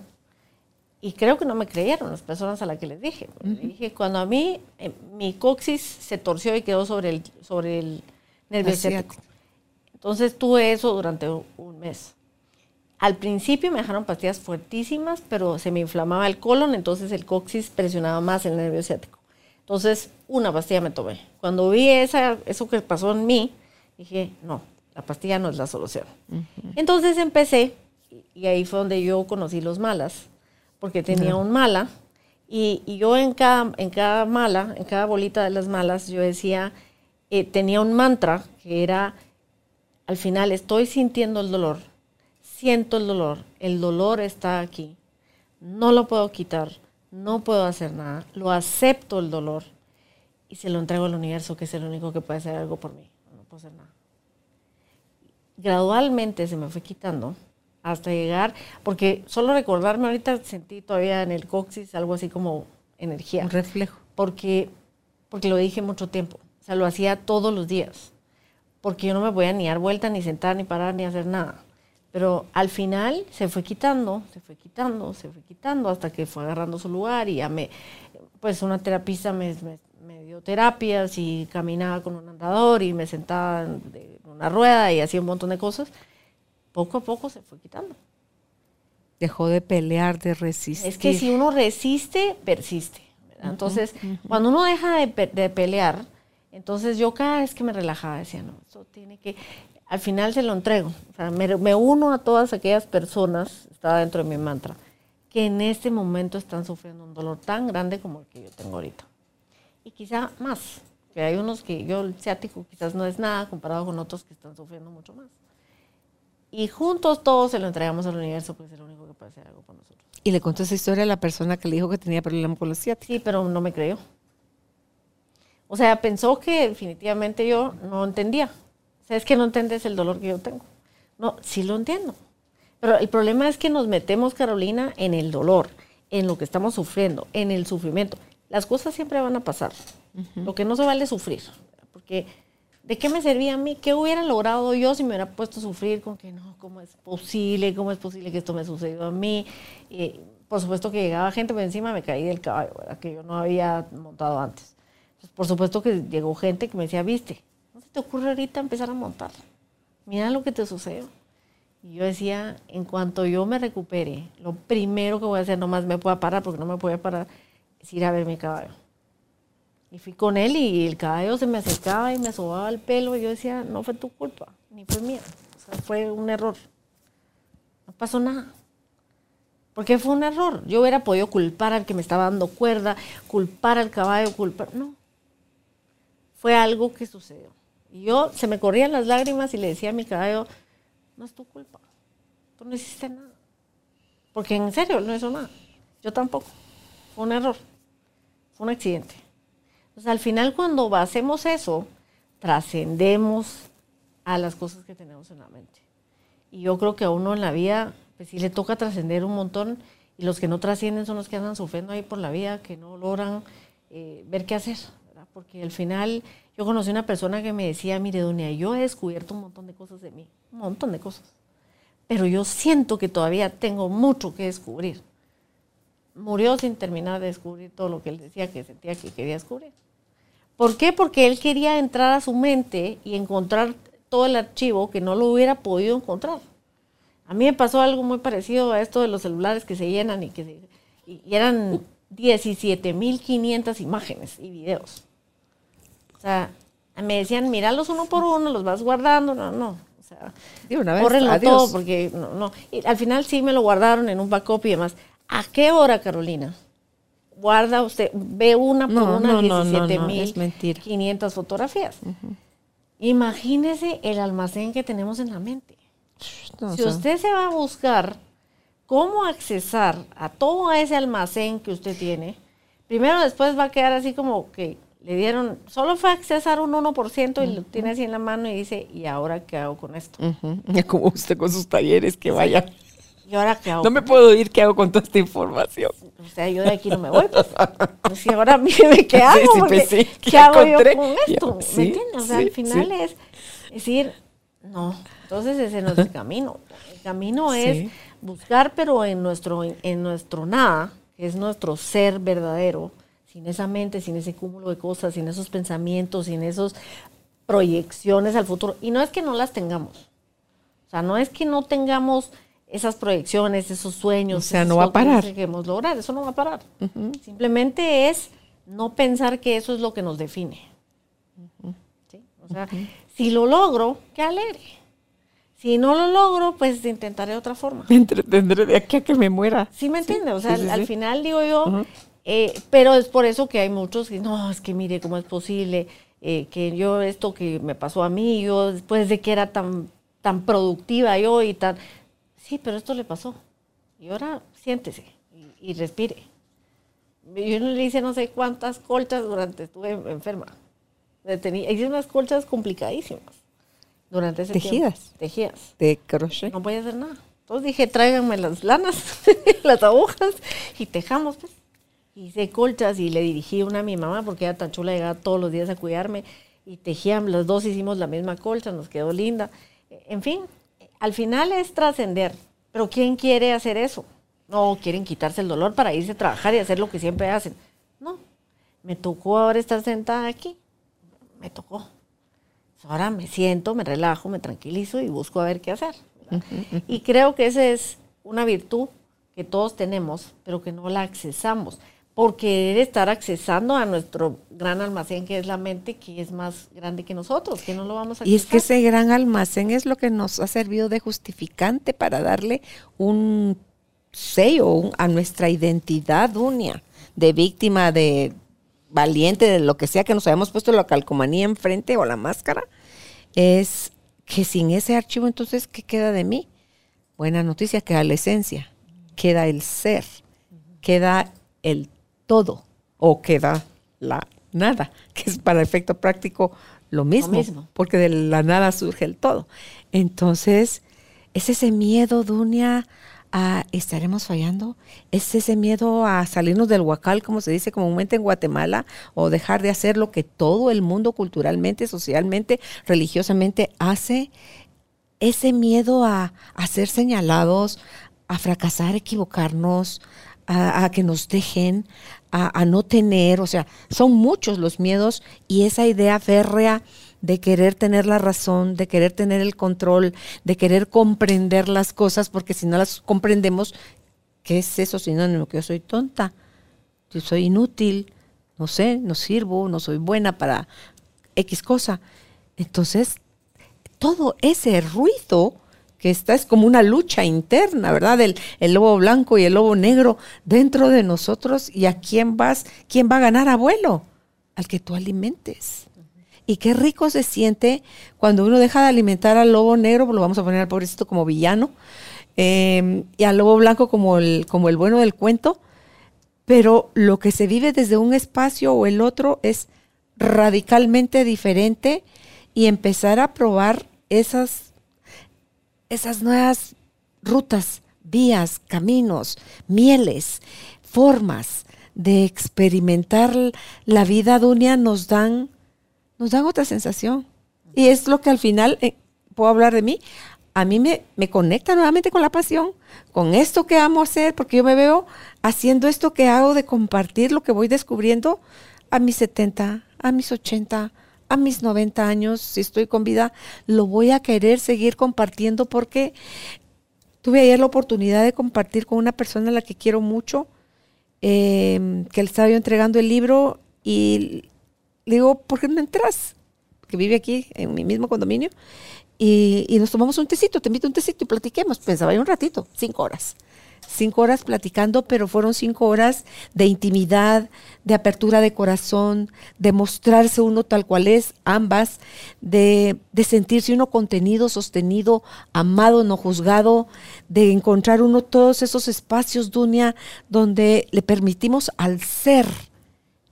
y creo que no me creyeron las personas a las que les dije. Dije, cuando a mí eh, mi coxis se torció y quedó sobre el, sobre el nervio ciático. Entonces tuve eso durante un mes. Al principio me dejaron pastillas fuertísimas, pero se me inflamaba el colon, entonces el coxis presionaba más el nervio ciático. Entonces, una pastilla me tomé. Cuando vi esa, eso que pasó en mí, dije, no, la pastilla no es la solución. Entonces empecé, y ahí fue donde yo conocí los malas, porque tenía un mala, y, yo en cada, en cada mala, en cada bolita de las malas, yo decía, eh, tenía un mantra que era, al final estoy sintiendo el dolor, siento el dolor, el dolor está aquí, no lo puedo quitar, no puedo hacer nada, lo acepto el dolor y se lo entrego al universo, que es el único que puede hacer algo por mí, no puedo hacer nada gradualmente se me fue quitando hasta llegar, porque solo recordarme ahorita sentí todavía en el coxis algo así como energía. Un reflejo. Porque, porque lo dije mucho tiempo, o sea, lo hacía todos los días, porque yo no me podía ni dar vuelta, ni sentar, ni parar, ni hacer nada. Pero al final se fue quitando, se fue quitando, se fue quitando, hasta que fue agarrando su lugar y ya me, pues una terapista me, me, dio terapias y caminaba con un andador y me sentaba de, una rueda y hacía un montón de cosas, poco a poco se fue quitando. Dejó de pelear, de resistir. Es que si uno resiste, persiste. Entonces, cuando uno deja de, pelear, entonces yo cada vez que me relajaba decía, no, eso tiene que, al final se lo entrego. O sea, me, me, uno a todas aquellas personas, estaba dentro de mi mantra, que en este momento están sufriendo un dolor tan grande como el que yo tengo ahorita. Y quizá más que hay unos que yo el ciático quizás no es nada comparado con otros que están sufriendo mucho más. Y juntos todos se lo entregamos al universo, pues es el único que puede hacer algo por nosotros. Y le contó esa historia a la persona que le dijo que tenía problema con los ciáticos. Sí, pero no me creyó. O sea, pensó que definitivamente yo no entendía. O sea, es que no entiendes el dolor que yo tengo. No, sí lo entiendo. Pero el problema es que nos metemos, Carolina, en el dolor, en lo que estamos sufriendo, en el sufrimiento. Las cosas siempre van a pasar. Lo que no se vale sufrir. Porque, ¿de qué me servía a mí? ¿Qué hubiera logrado yo si me hubiera puesto a sufrir con que no, cómo es posible? ¿Cómo es posible que esto me sucedió a mí? Y, por supuesto que llegaba gente por encima, me caí del caballo, que yo no había montado antes. por supuesto que llegó gente que me decía, viste, ¿no te ocurre ahorita empezar a montar? Mira lo que te sucedió. Y yo decía, en cuanto yo me recupere, lo primero que voy a hacer, nomás me puedo parar, porque no me puedo parar, es ir a ver mi caballo. Y fui con él y el caballo se me acercaba y me sobaba el pelo y yo decía, no fue tu culpa, ni fue mía. O sea, fue un error. No pasó nada. Porque fue un error. Yo hubiera podido culpar al que me estaba dando cuerda, culpar al caballo, culpar... No. Fue algo que sucedió. Y yo se me corrían las lágrimas y le decía a mi caballo, no es tu culpa. Tú no hiciste nada. Porque en serio, no hizo nada. Yo tampoco. Fue un error. Fue un accidente. Entonces, al final, cuando hacemos eso, trascendemos a las cosas que tenemos en la mente. Y yo creo que a uno en la vida, pues sí le toca trascender un montón. Y los que no trascienden son los que andan sufriendo ahí por la vida, que no logran eh, ver qué hacer. Porque al final, yo conocí una persona que me decía, mire, Doña, yo he descubierto un montón de cosas de mí, un montón de cosas. Pero yo siento que todavía tengo mucho que descubrir. murió sin terminar de descubrir todo lo que él decía que sentía que quería descubrir. ¿Por qué? Porque él quería entrar a su mente y encontrar todo el archivo que no lo hubiera podido encontrar. A mí me pasó algo muy parecido a esto de los celulares que se llenan y que se, y, eran 17.500 imágenes y videos. O sea, me decían, míralos uno por uno, los vas guardando, no, no. O sea, De una vez, córrenlo adiós. todo porque no, no. Y al final sí me lo guardaron en un backup y demás. ¿A qué hora, Carolina? Guarda usted, ve una por No, una no, no, no, no, 17.500 es mentira. fotografías. Imagínese el almacén que tenemos en la mente. No, si usted se va a buscar cómo accesar a todo ese almacén que usted tiene, primero después va a quedar así como que le dieron, solo fue a accesar un 1% y lo tiene así en la mano y dice, ¿y ahora qué hago con esto? ujú, Como usted con sus talleres que vaya. ¿Y ahora qué hago? No me puedo ir, ¿qué hago con toda esta información? O sea, yo de aquí no me voy. Pues, Pues, y ahora míreme qué hago, sí, pues, sí, ¿qué hago encontré. yo con esto? ¿Me entiendes? O sea, al final es decir, no, entonces ese no es el camino. El camino es buscar, pero en nuestro, en nuestro nada, que es nuestro ser verdadero, sin esa mente, sin ese cúmulo de cosas, sin esos pensamientos, sin esas proyecciones al futuro. Y no es que no las tengamos. O sea, no es que no tengamos esas proyecciones, esos sueños. O sea, no va a parar. que queremos lograr. Eso no va a parar. Simplemente es no pensar que eso es lo que nos define. ¿Sí? O sea, si lo logro, qué alegre. Si no lo logro, pues intentaré otra forma. Me entretendré de aquí a que me muera. ¿Sí me entiende? O sea, sí, sí, al final digo yo, eh, pero es por eso que hay muchos que, no, es que mire cómo es posible eh, que yo esto que me pasó a mí, yo después de que era tan, tan productiva yo y tan... Sí, pero esto le pasó. Y ahora siéntese y, y respire. Yo no le hice no sé cuántas colchas durante, estuve enferma. Tenía- hice unas colchas complicadísimas durante ese tiempo. ¿Tejidas? Tejidas De crochet. no voy a hacer nada. Entonces dije, tráiganme las lanas, las agujas y tejamos, pues. Hice colchas y le dirigí una a mi mamá porque era tan chula, llegaba todos los días a cuidarme y tejían, los dos hicimos la misma colcha, nos quedó linda. En fin, al final es trascender, pero ¿quién quiere hacer eso? No, quieren quitarse el dolor para irse a trabajar y hacer lo que siempre hacen. No, me tocó ahora estar sentada aquí, me tocó. Ahora me siento, me relajo, me tranquilizo y busco a ver qué hacer. Y creo que esa es una virtud que todos tenemos, pero que no la accesamos. Por querer estar accesando a nuestro gran almacén que es la mente, que es más grande que nosotros, que no lo vamos a Y es que accesar. ese gran almacén es lo que nos ha servido de justificante para darle un sello un- a nuestra identidad unia, de víctima, de valiente, de lo que sea que nos hayamos puesto la calcomanía enfrente o la máscara, es que sin ese archivo entonces, ¿qué queda de mí? Buena noticia, queda la esencia, queda el ser, queda el todo o queda la nada, que es para efecto práctico lo mismo, mismo. porque de la nada surge el todo. Entonces, es ese miedo, Dunia, a estaremos fallando, es ese miedo a salirnos del huacal, como se dice comúnmente en Guatemala, o dejar de hacer lo que todo el mundo culturalmente, socialmente, religiosamente hace, ese miedo a, a ser señalados, a fracasar, equivocarnos, a, a que nos dejen, a, no tener, o sea, son muchos los miedos y esa idea férrea de querer tener la razón, de querer tener el control, de querer comprender las cosas, porque si no las comprendemos, ¿qué es eso sinónimo? Que yo soy tonta, yo soy inútil, no sé, no sirvo, no soy buena para X cosa. Entonces, todo ese ruido que está es como una lucha interna, ¿verdad? El, lobo blanco y el lobo negro dentro de nosotros. ¿Y a quién vas? ¿Quién va a ganar, abuelo? Al que tú alimentes. Y qué rico se siente cuando uno deja de alimentar al lobo negro, pues lo vamos a poner al pobrecito como villano, eh, y al lobo blanco como el, como el bueno del cuento, pero lo que se vive desde un espacio o el otro es radicalmente diferente y empezar a probar esas, esas nuevas rutas, vías, caminos, mieles, formas de experimentar la vida dunia nos dan, nos dan otra sensación. Y es lo que al final, eh, puedo hablar de mí, a mí me, me conecta nuevamente con la pasión, con esto que amo hacer, porque yo me veo haciendo esto que hago de compartir lo que voy descubriendo a mis 70, a mis 80, a mis 90 años, si estoy con vida, lo voy a querer seguir compartiendo porque tuve ayer la oportunidad de compartir con una persona a la que quiero mucho, eh, que le estaba yo entregando el libro y le digo, ¿por qué no entras? Que vive aquí en mi mismo condominio. Y, y nos tomamos un tecito, te invito a un tecito y platiquemos. Pensaba yo un ratito, cinco horas cinco horas platicando, pero fueron cinco horas de intimidad, de apertura de corazón, de mostrarse uno tal cual es, ambas, de, de, sentirse uno contenido, sostenido, amado, no juzgado, de encontrar uno todos esos espacios, Dunia, donde le permitimos al ser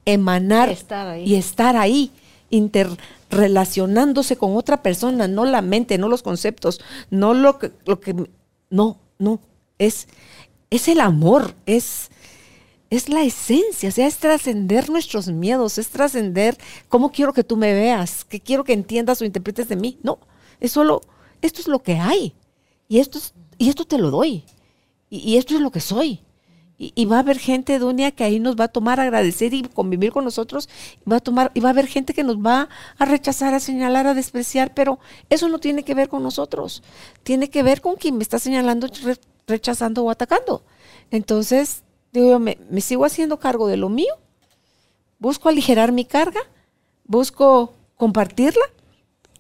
emanar Estar y estar ahí, interrelacionándose con otra persona, no la mente, no los conceptos, no lo que, lo que no, no, es es el amor, es, es la esencia, o sea, es trascender nuestros miedos, es trascender cómo quiero que tú me veas, qué quiero que entiendas o interpretes de mí. No, es solo, esto es lo que hay. Y esto, es, y esto te lo doy. Y, esto es lo que soy. Y, va a haber gente, Dunia, que ahí nos va a tomar agradecer y convivir con nosotros. Va, a tomar, y va a haber gente que nos va a rechazar, a señalar, a despreciar, pero eso no tiene que ver con nosotros. Tiene que ver con quien me está señalando rechazando o atacando. Entonces, digo yo, me, sigo haciendo cargo de lo mío, busco aligerar mi carga, busco compartirla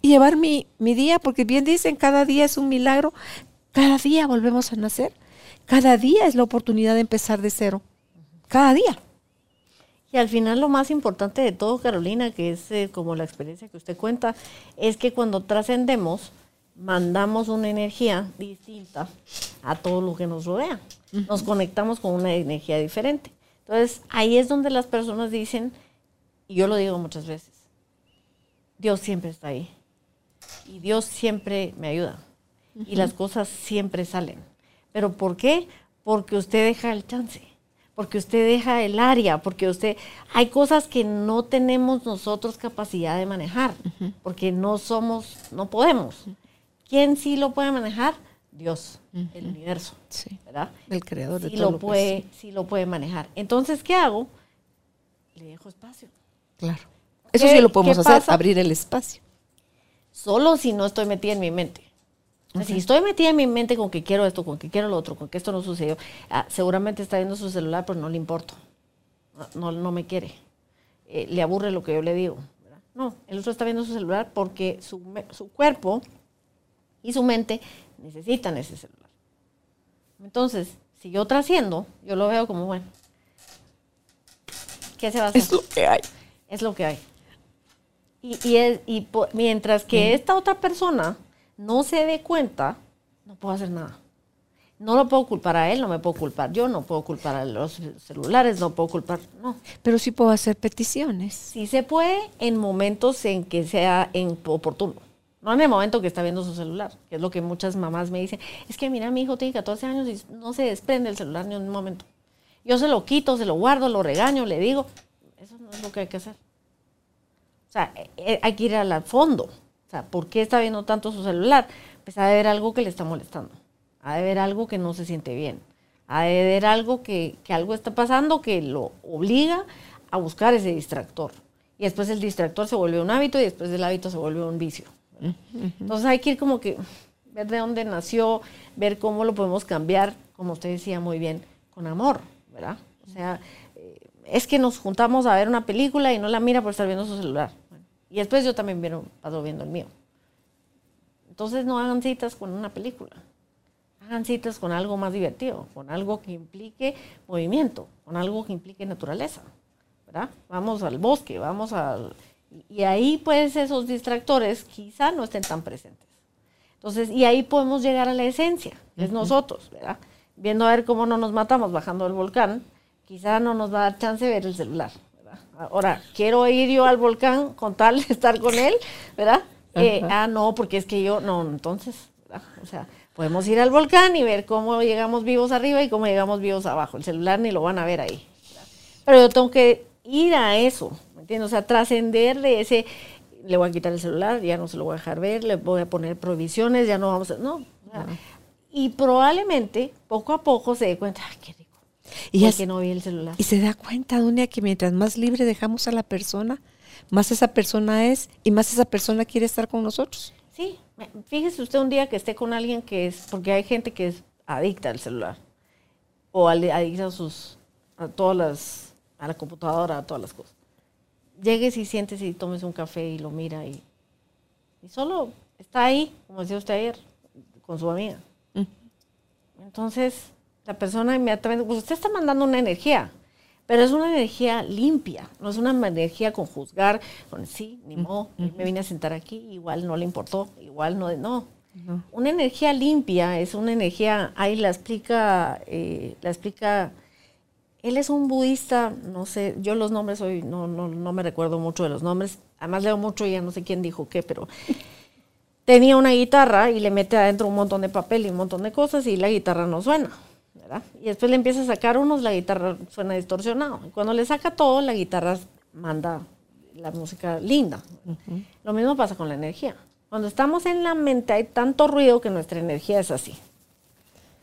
y llevar mi, mi día, porque bien dicen, cada día es un milagro, cada día volvemos a nacer, cada día es la oportunidad de empezar de cero, cada día. Y al final lo más importante de todo, Carolina, que es eh, como la experiencia que usted cuenta, es que cuando trascendemos, mandamos una energía distinta a todo lo que nos rodea. Nos conectamos con una energía diferente. Entonces, ahí es donde las personas dicen, y yo lo digo muchas veces, Dios siempre está ahí. Y Dios siempre me ayuda. Y las cosas siempre salen. ¿Pero por qué? Porque usted deja el chance. Porque usted deja el área. Porque usted... Hay cosas que no tenemos nosotros capacidad de manejar. Porque no somos, no podemos. ¿Quién sí lo puede manejar? Dios, uh -huh. el universo, sí. ¿verdad? El creador sí de todo lo puede, que sí lo puede manejar. Entonces, ¿qué hago? Le dejo espacio. Claro. Eso sí lo podemos hacer, pasa? abrir el espacio. Solo si no estoy metida en mi mente. Si estoy metida en mi mente con que quiero esto, con que quiero lo otro, con que esto no sucedió, ah, seguramente está viendo su celular, pero no le importo. No, no me quiere. Eh, le aburre lo que yo le digo. ¿verdad? No, el otro está viendo su celular porque su, su cuerpo y su mente necesitan ese celular. Entonces, si yo trasciendo, yo lo veo como, bueno, ¿qué se va a hacer? Es lo que hay. Es lo que hay. Y, y, es, y po, mientras que mm. esta otra persona no se dé cuenta, no puedo hacer nada. No lo puedo culpar a él, no me puedo culpar yo, no puedo culpar a los celulares, no puedo culpar, no. Pero sí puedo hacer peticiones. Sí se puede en momentos en que sea en oportuno. No en el momento que está viendo su celular, que es lo que muchas mamás me dicen. Es que mira, mi hijo tiene 14 años y no se desprende el celular ni en un momento. Yo se lo quito, se lo guardo, lo regaño, le digo. Eso no es lo que hay que hacer. O sea, hay que ir al fondo. O sea, ¿por qué está viendo tanto su celular? Pues ha de ver algo que le está molestando. Ha de ver algo que no se siente bien. Ha de ver algo que, que algo está pasando que lo obliga a buscar ese distractor. Y después el distractor se vuelve un hábito y después del hábito se vuelve un vicio. Entonces hay que ir como que ver de dónde nació, ver cómo lo podemos cambiar, como usted decía muy bien, con amor, ¿verdad? O sea, eh, es que nos juntamos a ver una película y no la mira por estar viendo su celular. Y después yo también vieron, paso viendo el mío. Entonces no hagan citas con una película. Hagan citas con algo más divertido, con algo que implique movimiento, con algo que implique naturaleza. ¿verdad? Vamos al bosque, vamos al y ahí pues esos distractores quizá no estén tan presentes. Entonces, y ahí podemos llegar a la esencia, que es uh -huh. nosotros, ¿verdad? Viendo a ver cómo no nos matamos bajando del volcán, quizá no nos va a dar chance de ver el celular. ¿verdad? Ahora, quiero ir yo al volcán con tal de estar con él, ¿verdad? Eh, ah, no, porque es que yo, no, entonces, ¿verdad? O sea, podemos ir al volcán y ver cómo llegamos vivos arriba y cómo llegamos vivos abajo. El celular ni lo van a ver ahí. ¿verdad? Pero yo tengo que ir a eso, ¿me entiendes? O sea, trascender de ese, le voy a quitar el celular, ya no se lo voy a dejar ver, le voy a poner prohibiciones, ya no vamos a, no, Y probablemente poco a poco se dé cuenta, ay, qué rico. Y, es- no vi el celular. y se da cuenta, Dunia, que mientras más libre dejamos a la persona, más esa persona es y más esa persona quiere estar con nosotros. Sí, fíjese usted un día que esté con alguien que es, porque hay gente que es adicta al celular o adicta a sus, a todas las, a la computadora, a todas las cosas. Llegues y sientes y tomes un café y lo mira y, y solo está ahí, como decía usted ayer, con su amiga. Entonces, la persona inmediatamente, pues usted está mandando una energía, pero es una energía limpia, no es una energía con juzgar, con sí, ni modo, me vine a sentar aquí, igual no le importó, igual no, no. Una energía limpia es una energía, ahí la explica, eh, la explica, él es un budista, no sé, yo los nombres hoy no, no, no me recuerdo mucho de los nombres, además leo mucho y ya no sé quién dijo qué, pero tenía una guitarra y le mete adentro un montón de papel y un montón de cosas y la guitarra no suena. ¿verdad? Y después le empieza a sacar unos, la guitarra suena distorsionado. Y cuando le saca todo, la guitarra manda la música linda. Lo mismo pasa con la energía. Cuando estamos en la mente hay tanto ruido que nuestra energía es así.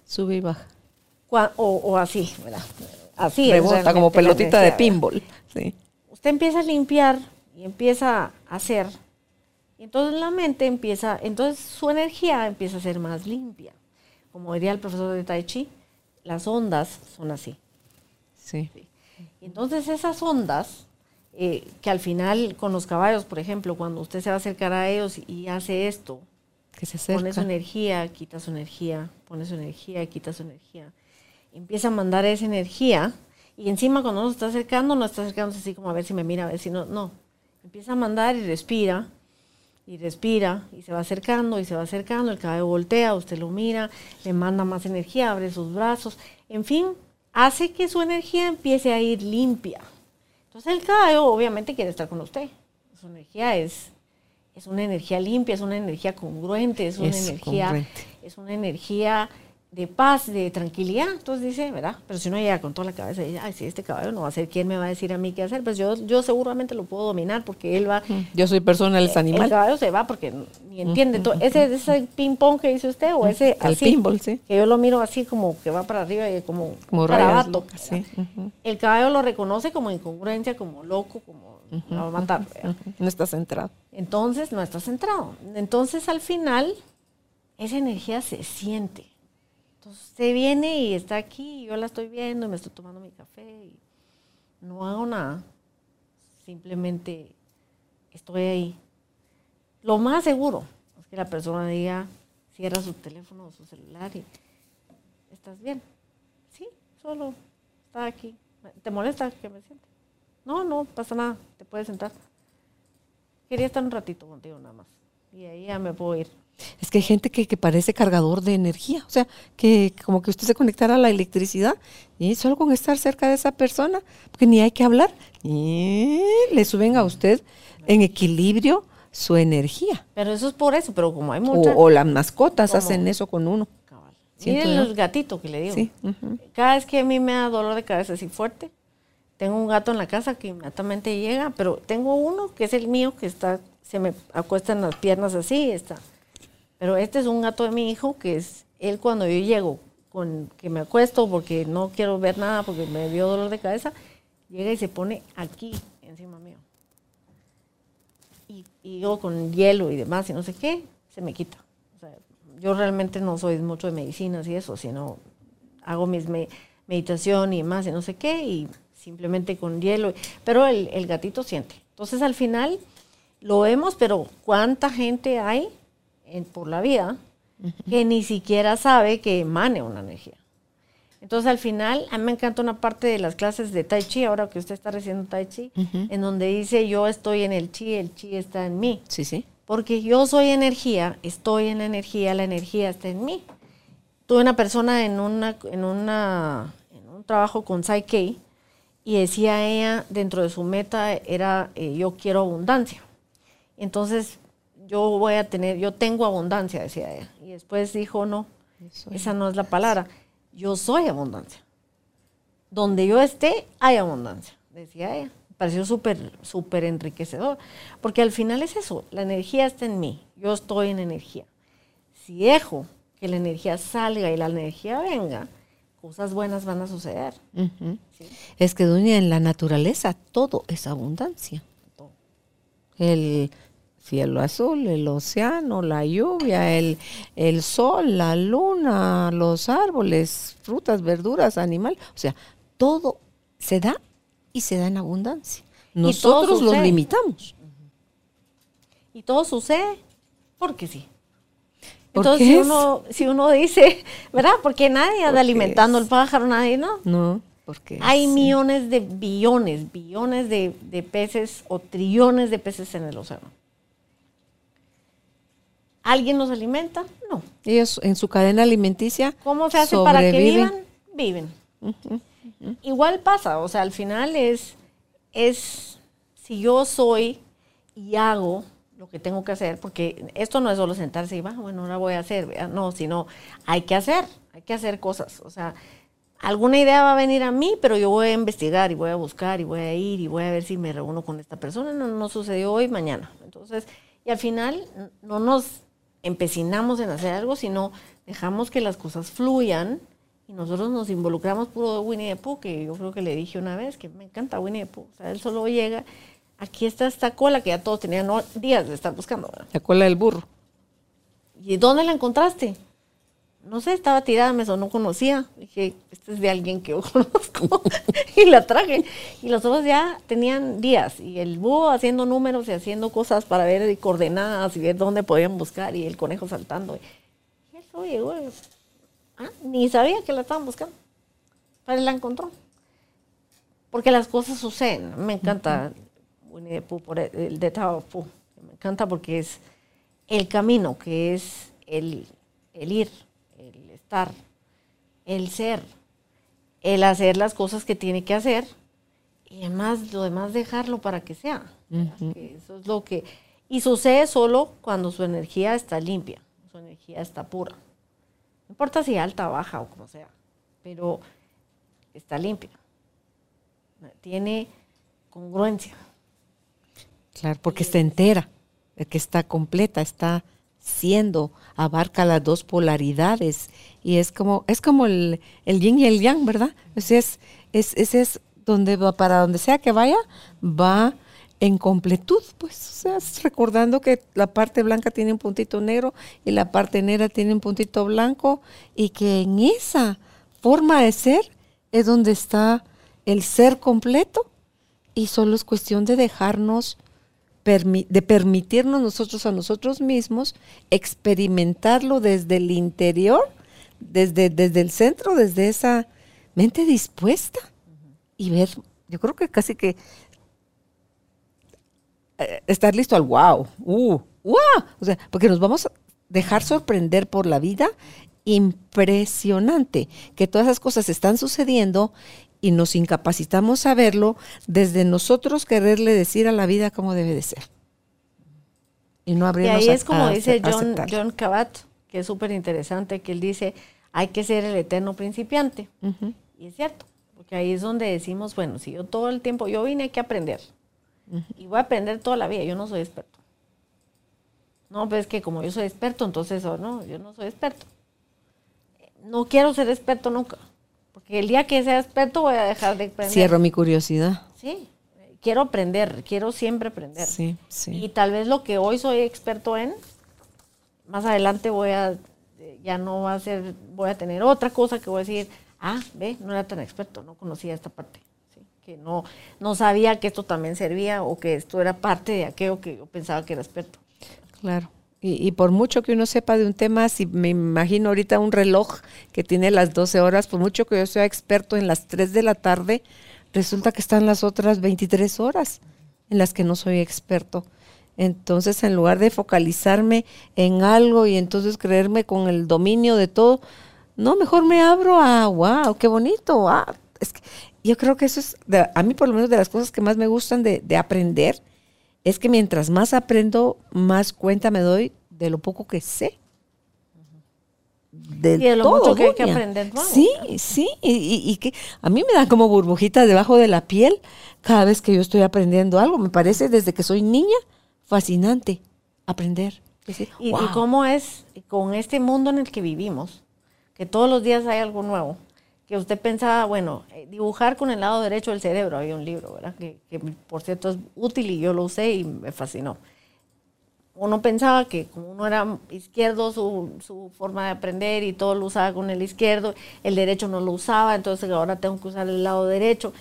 Sube y baja. O así, ¿verdad? Así es Rebota como pelotita de pinball. Sí. usted empieza a limpiar y empieza a hacer, y entonces la mente empieza, entonces su energía empieza a ser más limpia. Como diría el profesor de Tai Chi, las ondas son así. Sí. Entonces esas ondas, eh, que al final con los caballos, por ejemplo, cuando usted se va a acercar a ellos y hace esto, Que se pone su energía, quita su energía, pone su energía, quita su energía. Empieza a mandar esa energía y encima cuando uno se está acercando, no está acercándose así como a ver si me mira, a ver si no, no. Empieza a mandar y respira, y respira, y se va acercando, y se va acercando, el caballo voltea, usted lo mira, le manda más energía, abre sus brazos, en fin, hace que su energía empiece a ir limpia. Entonces el caballo obviamente quiere estar con usted. Su energía es, es una energía limpia, es una energía congruente, es una Es energía, congruente. es una energía de paz, de tranquilidad. Entonces dice, ¿verdad? Pero si uno llega con toda la cabeza y dice, ay, si este caballo no va a ser quién me va a decir a mí qué hacer, pues yo, yo seguramente lo puedo dominar porque él va. Yo soy persona, él es El animal. caballo se va porque ni entiende todo. Ese, ese ping pong que dice usted o ese El así, pinball, sí. que yo lo miro así como que va para arriba y como, locas, sí. El caballo lo reconoce como incongruencia, como loco, como lo va a matar. No está centrado. Entonces no está centrado. Entonces al final esa energía se siente. Entonces usted viene y está aquí, y yo la estoy viendo y me estoy tomando mi café y no hago nada. Simplemente estoy ahí. Lo más seguro es que la persona diga, cierra su teléfono o su celular y estás bien. Sí, solo está aquí. ¿Te molesta que me siente? No, no pasa nada, te puedes sentar. Quería estar un ratito contigo nada más. Y ahí ya me puedo ir. Es que hay gente que, que parece cargador de energía, o sea, que como que usted se conectara a la electricidad y solo con estar cerca de esa persona, porque ni hay que hablar, y le suben a usted en equilibrio su energía. Pero eso es por eso, pero como hay O, mucha... o las mascotas hacen eso con uno. Miren yo. el gatito que le digo. Sí. Cada vez que a mí me da dolor de cabeza así fuerte, tengo un gato en la casa que inmediatamente llega, pero tengo uno que es el mío que está, se me acuesta en las piernas así y está. Pero este es un gato de mi hijo que es él cuando yo llego, con que me acuesto porque no quiero ver nada porque me dio dolor de cabeza, llega y se pone aquí encima mío. Y, y yo con hielo y demás y no sé qué, se me quita. O sea, yo realmente no soy mucho de medicinas y eso, sino hago mis me- meditación y más y no sé qué, y simplemente con hielo. Pero el, el gatito siente. Entonces al final lo vemos, pero ¿cuánta gente hay en- por la vida que ni siquiera sabe que emane una energía? Entonces al final, a mí me encanta una parte de las clases de Tai Chi, ahora que usted está recibiendo Tai Chi, en donde dice yo estoy en el Chi, el Chi está en mí. Sí, sí. Porque yo soy energía, estoy en la energía, la energía está en mí. Tuve una persona en, una, en, una, en un trabajo con Psyche y decía ella, dentro de su meta era eh, yo quiero abundancia. Entonces yo voy a tener, yo tengo abundancia, decía ella. Y después dijo, no, esa no es la palabra, yo soy abundancia. Donde yo esté, hay abundancia, decía ella. Me pareció súper, súper enriquecedor. Porque al final es eso, la energía está en mí, yo estoy en energía. Si dejo que la energía salga y la energía venga, cosas buenas van a suceder. Es que, doña, en la naturaleza todo es abundancia. El cielo azul, el océano, la lluvia, el, el sol, la luna, los árboles, frutas, verduras, animal. O sea, todo se da y se da en abundancia. Nosotros los limitamos. Y todo sucede porque sí. ¿Por Entonces, si uno, si uno dice, ¿verdad? Porque nadie anda alimentando es. el pájaro, nadie, ¿no? No, porque Hay sí. millones de billones, billones de, de peces o trillones de peces en el océano. ¿Alguien los alimenta? No. ellos en su cadena alimenticia ¿Cómo se hace para que vivan? Viven. Igual pasa, o sea, al final es, es si yo soy y hago lo que tengo que hacer, porque esto no es solo sentarse y va, bueno, ahora voy a hacer, ¿verdad? no, sino hay que hacer, hay que hacer cosas, o sea, alguna idea va a venir a mí, pero yo voy a investigar y voy a buscar y voy a ir y voy a ver si me reúno con esta persona, no, no sucedió hoy, mañana. Entonces, y al final no nos empecinamos en hacer algo, sino dejamos que las cosas fluyan y nosotros nos involucramos puro de Winnie the Pooh, que yo creo que le dije una vez que me encanta Winnie the Pooh. O sea, él solo llega, aquí está esta cola que ya todos tenían días de estar buscando. ¿verdad? La cola del burro. ¿Y dónde la encontraste? No sé, estaba tirada, me sonó conocía. Dije, este es de alguien que yo conozco. y la traje. Y los otros ya tenían días. Y el búho haciendo números y haciendo cosas para ver coordenadas y ver dónde podían buscar. Y el conejo saltando. Y solo llegó. y, ah, ni sabía que la estaban buscando. Pero la encontró. Porque las cosas suceden. Me encanta Winnie por el, el de Pooh. Me encanta porque es el camino, que es el, el ir, estar, el ser, el hacer las cosas que tiene que hacer y además lo demás dejarlo para que sea. Que eso es lo que y sucede solo cuando su energía está limpia, su energía está pura. No importa si alta, baja o como sea, pero está limpia. Tiene congruencia. Claro, porque está entera, eh, que está completa, está siendo, abarca las dos polaridades. Y es como es como el, el yin y el yang, ¿verdad? Sea, es, es, es donde va, para donde sea que vaya, va en completud, pues, o sea, es recordando que la parte blanca tiene un puntito negro y la parte negra tiene un puntito blanco y que en esa forma de ser es donde está el ser completo. Y solo es cuestión de dejarnos, de permitirnos nosotros a nosotros mismos experimentarlo desde el interior, desde, desde el centro, desde esa mente dispuesta. Y ver, yo creo que casi que eh, estar listo al wow, uh, wow, o sea, porque nos vamos a dejar sorprender por la vida impresionante, que todas esas cosas están sucediendo y nos incapacitamos a verlo desde nosotros quererle decir a la vida cómo debe de ser. Y no Y abrirnos ahí a- es como a dice a John. John Kabat, que es súper interesante, que él dice, hay que ser el eterno principiante. Y es cierto, porque ahí es donde decimos, bueno, si yo todo el tiempo, yo vine aquí a aprender, y voy a aprender toda la vida, yo no soy experto. No, pues es que como yo soy experto, entonces, o no, yo no soy experto. No quiero ser experto nunca, porque el día que sea experto voy a dejar de aprender. Cierro mi curiosidad. Sí, quiero aprender, quiero siempre aprender. Sí, sí. Y tal vez lo que hoy soy experto en, más adelante voy a, ya no va a ser, voy a tener otra cosa que voy a decir, ah, ve, no era tan experto, no conocía esta parte. ¿sí? Que no, no sabía que esto también servía o que esto era parte de aquello que yo pensaba que era experto. Claro. Y, y por mucho que uno sepa de un tema, si me imagino ahorita un reloj que tiene las 12 horas, por mucho que yo sea experto en las 3 de la tarde, resulta que están las otras 23 horas en las que no soy experto. Entonces, en lugar de focalizarme en algo y entonces creerme con el dominio de todo, no, mejor me abro a, wow, qué bonito. ah, es que yo creo que eso es, a mí por lo menos de las cosas que más me gustan de, de aprender, es que mientras más aprendo, más cuenta me doy de lo poco que sé. De, Y de lo todo, mucho que hay que aprender nuevo. Sí, sí, y, y- y que a mí me dan como burbujitas debajo de la piel cada vez que yo estoy aprendiendo algo. Me parece desde que soy niña fascinante aprender. Decir, Y, cómo es con este mundo en el que vivimos, que todos los días hay algo nuevo, que usted pensaba, bueno, eh, dibujar con el lado derecho del cerebro, había un libro, ¿verdad? Que, que, por cierto es útil y yo lo usé y me fascinó. Uno pensaba que como uno era izquierdo, su, su forma de aprender y todo lo usaba con el izquierdo, el derecho no lo usaba, entonces ahora tengo que usar el lado derecho.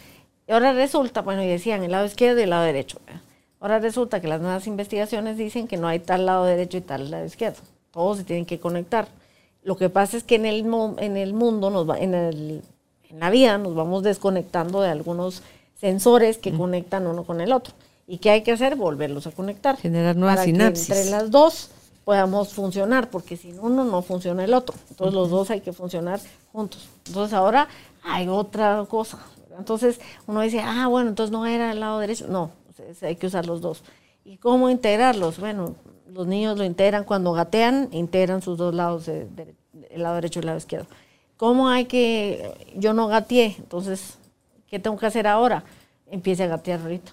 Y ahora resulta, bueno, y decían el lado izquierdo y el lado derecho. ¿verdad? Ahora resulta que las nuevas investigaciones dicen que no hay tal lado derecho y tal lado izquierdo. Todos se tienen que conectar. Lo que pasa es que en el, en el mundo, nos va- en, el- en la vida, nos vamos desconectando de algunos sensores que conectan uno con el otro. ¿Y qué hay que hacer? Volverlos a conectar. Generar nuevas para sinapsis. Que entre las dos podamos funcionar, porque sin uno no funciona el otro. Entonces los dos hay que funcionar juntos. Entonces ahora hay otra cosa. Entonces uno dice, ah, bueno, entonces no era el lado derecho. No, hay que usar los dos. ¿Y cómo integrarlos? Bueno, los niños lo integran cuando gatean, integran sus dos lados, de- el lado derecho y el lado izquierdo. ¿Cómo hay que, yo no gateé, entonces, ¿qué tengo que hacer ahora? Empiece a gatear ahorita.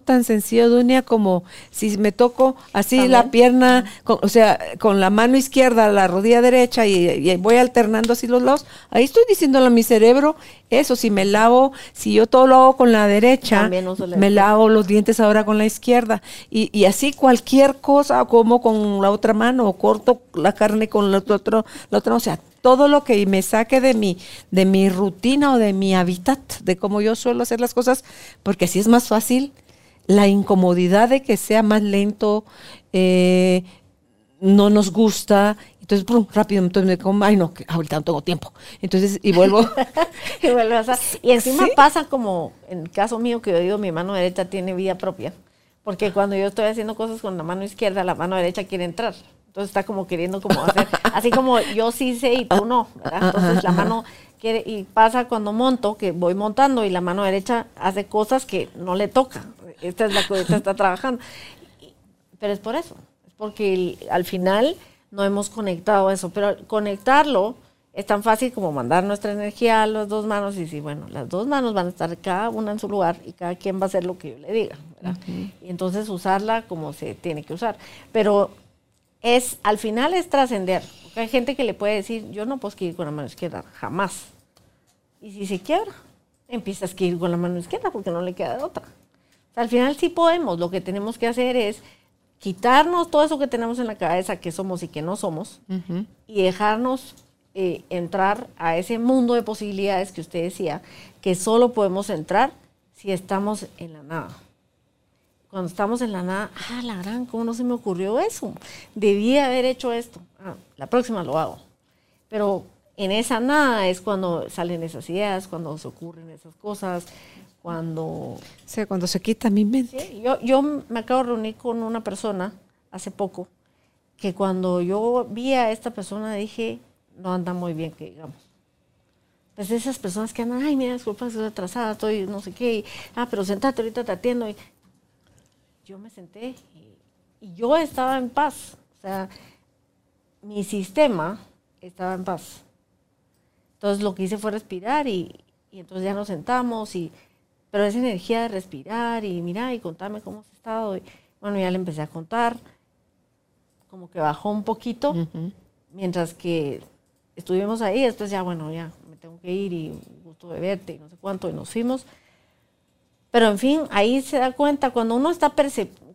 Tan sencillo, Dunia, como si me toco así También. la pierna, con- o sea, con la mano izquierda, la rodilla derecha y, y voy alternando así los lados. Ahí estoy diciéndole a mi cerebro, eso, si me lavo, si yo todo lo hago con la derecha, la me lavo los dientes ahora con la izquierda. Y, y así cualquier cosa, como con la otra mano, o corto la carne con la otra, la otra, o sea, todo lo que me saque de mi, de mi rutina o de mi hábitat, de cómo yo suelo hacer las cosas, porque así es más fácil la incomodidad de que sea más lento, eh, no nos gusta, entonces prum, rápido, entonces me como, ay no, que ahorita no tengo tiempo. Entonces, y vuelvo. y, vuelve a pasar. Y encima Sí. pasa como en el caso mío que yo digo mi mano derecha tiene vida propia. Porque cuando yo estoy haciendo cosas con la mano izquierda, la mano derecha quiere entrar. Entonces está como queriendo como hacer, así como yo sí sé y tú no, ¿verdad? Entonces la mano quiere, y pasa cuando monto, que voy montando y la mano derecha hace cosas que no le toca. Esta es la que está trabajando. Pero es por eso, es porque el- al final no hemos conectado eso, pero conectarlo es tan fácil como mandar nuestra energía a las dos manos y decir, bueno, las dos manos van a estar cada una en su lugar y cada quien va a hacer lo que yo le diga. Y entonces usarla como se tiene que usar. Pero es, al final es trascender. Hay gente que le puede decir, yo no puedo escribir con la mano izquierda, jamás. Y si se quiebra, empieza a escribir con la mano izquierda porque no le queda de otra. Sea, al final sí podemos, lo que tenemos que hacer es quitarnos todo eso que tenemos en la cabeza, que somos y que no somos, y dejarnos eh, entrar a ese mundo de posibilidades que usted decía, que solo podemos entrar si estamos en la nada. Cuando estamos en la nada, ah, la gran, ¿cómo no se me ocurrió eso? Debí haber hecho esto. Ah, la próxima lo hago. Pero en esa nada es cuando salen esas ideas, cuando se ocurren esas cosas, cuando sea, cuando se quita mi mente. Sí, yo, yo me acabo de reunir con una persona hace poco que cuando yo vi a esta persona dije, no anda muy bien, que digamos. Pues esas personas que andan, ay, mira, disculpa, estoy atrasada, estoy no sé qué, y, ah, pero sentate, ahorita te atiendo. Y yo me senté y, y yo estaba en paz. O sea, mi sistema estaba en paz. Entonces lo que hice fue respirar y, y entonces ya nos sentamos y pero esa energía de respirar y mira y contame cómo has estado. Y, bueno, ya le empecé a contar, como que bajó un poquito, mientras que estuvimos ahí, después ya, bueno, ya me tengo que ir y gusto de verte y no sé cuánto, y nos fuimos. Pero en fin, ahí se da cuenta, cuando uno está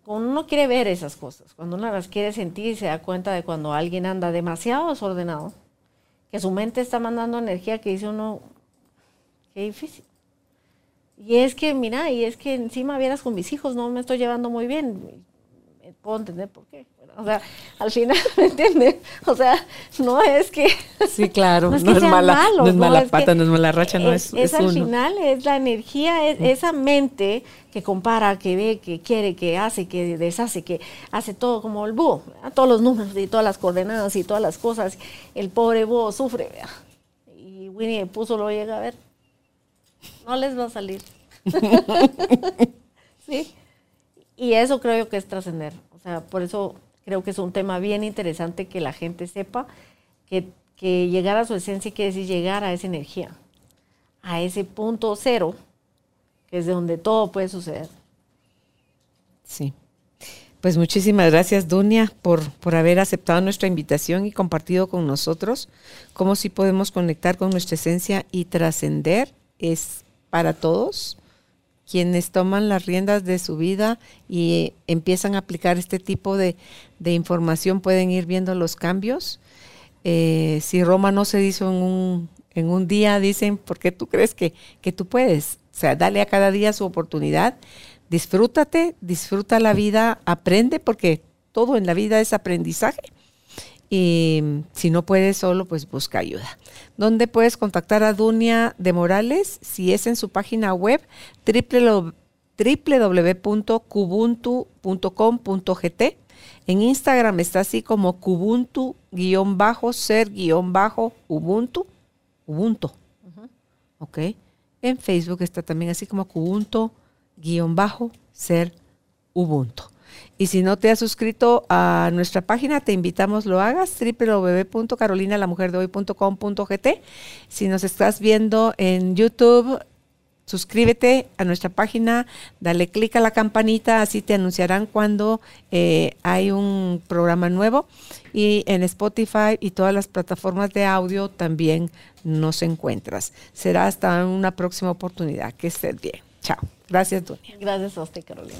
cuando uno quiere ver esas cosas, cuando uno las quiere sentir, se da cuenta de cuando alguien anda demasiado desordenado, que su mente está mandando energía que dice uno, qué difícil. Y es que, mira, y es que encima vieras con mis hijos, no me estoy llevando muy bien. Puedo entender por qué. O sea, al final, ¿me entiendes? O sea, no es que... Sí, claro. No No es es, que sean mala, malos, no es no, mala es que pata, no es mala racha, no es, es, al uno. final es la energía, es esa mente que compara, que ve, que quiere, que hace, que deshace, que hace todo como el búho, ¿verdad? todos los números y todas las coordenadas y todas las cosas. El pobre búho sufre, ¿verdad? y Winnie Pooh lo llega a ver. No les va a salir. sí. Y eso creo yo que es trascender. O sea, por eso creo que es un tema bien interesante que la gente sepa que, que llegar a su esencia quiere decir llegar a esa energía, a ese punto cero, que es de donde todo puede suceder. Sí. Pues muchísimas gracias, Dunia, por, por haber aceptado nuestra invitación y compartido con nosotros cómo sí podemos conectar con nuestra esencia y trascender. Es para todos quienes toman las riendas de su vida y empiezan a aplicar este tipo de, información pueden ir viendo los cambios. Eh, si Roma no se hizo en un, en un día, dicen, ¿por qué tú crees que, que tú puedes? O sea, dale a cada día su oportunidad disfrútate, disfruta la vida, aprende, porque todo en la vida es aprendizaje. Y si no puedes solo, pues busca ayuda. ¿Dónde puedes contactar a Dunia de Morales? Si es en su página web www.kubuntu.com.gt. En Instagram está así como kubuntu-ser-ubuntu. Ubuntu. Ok. En Facebook está también así como kubuntu Y si no te has suscrito a nuestra página, te invitamos lo hagas www.carolinalamujerdehoy.com.gt. Si nos estás viendo en YouTube, suscríbete a nuestra página, dale clic a la campanita, así te anunciarán cuando eh, hay un programa nuevo. Y en Spotify y todas las plataformas de audio también nos encuentras. Será hasta una próxima oportunidad. Que estés bien. Chao. Gracias, Dunia. Gracias a usted, Carolina,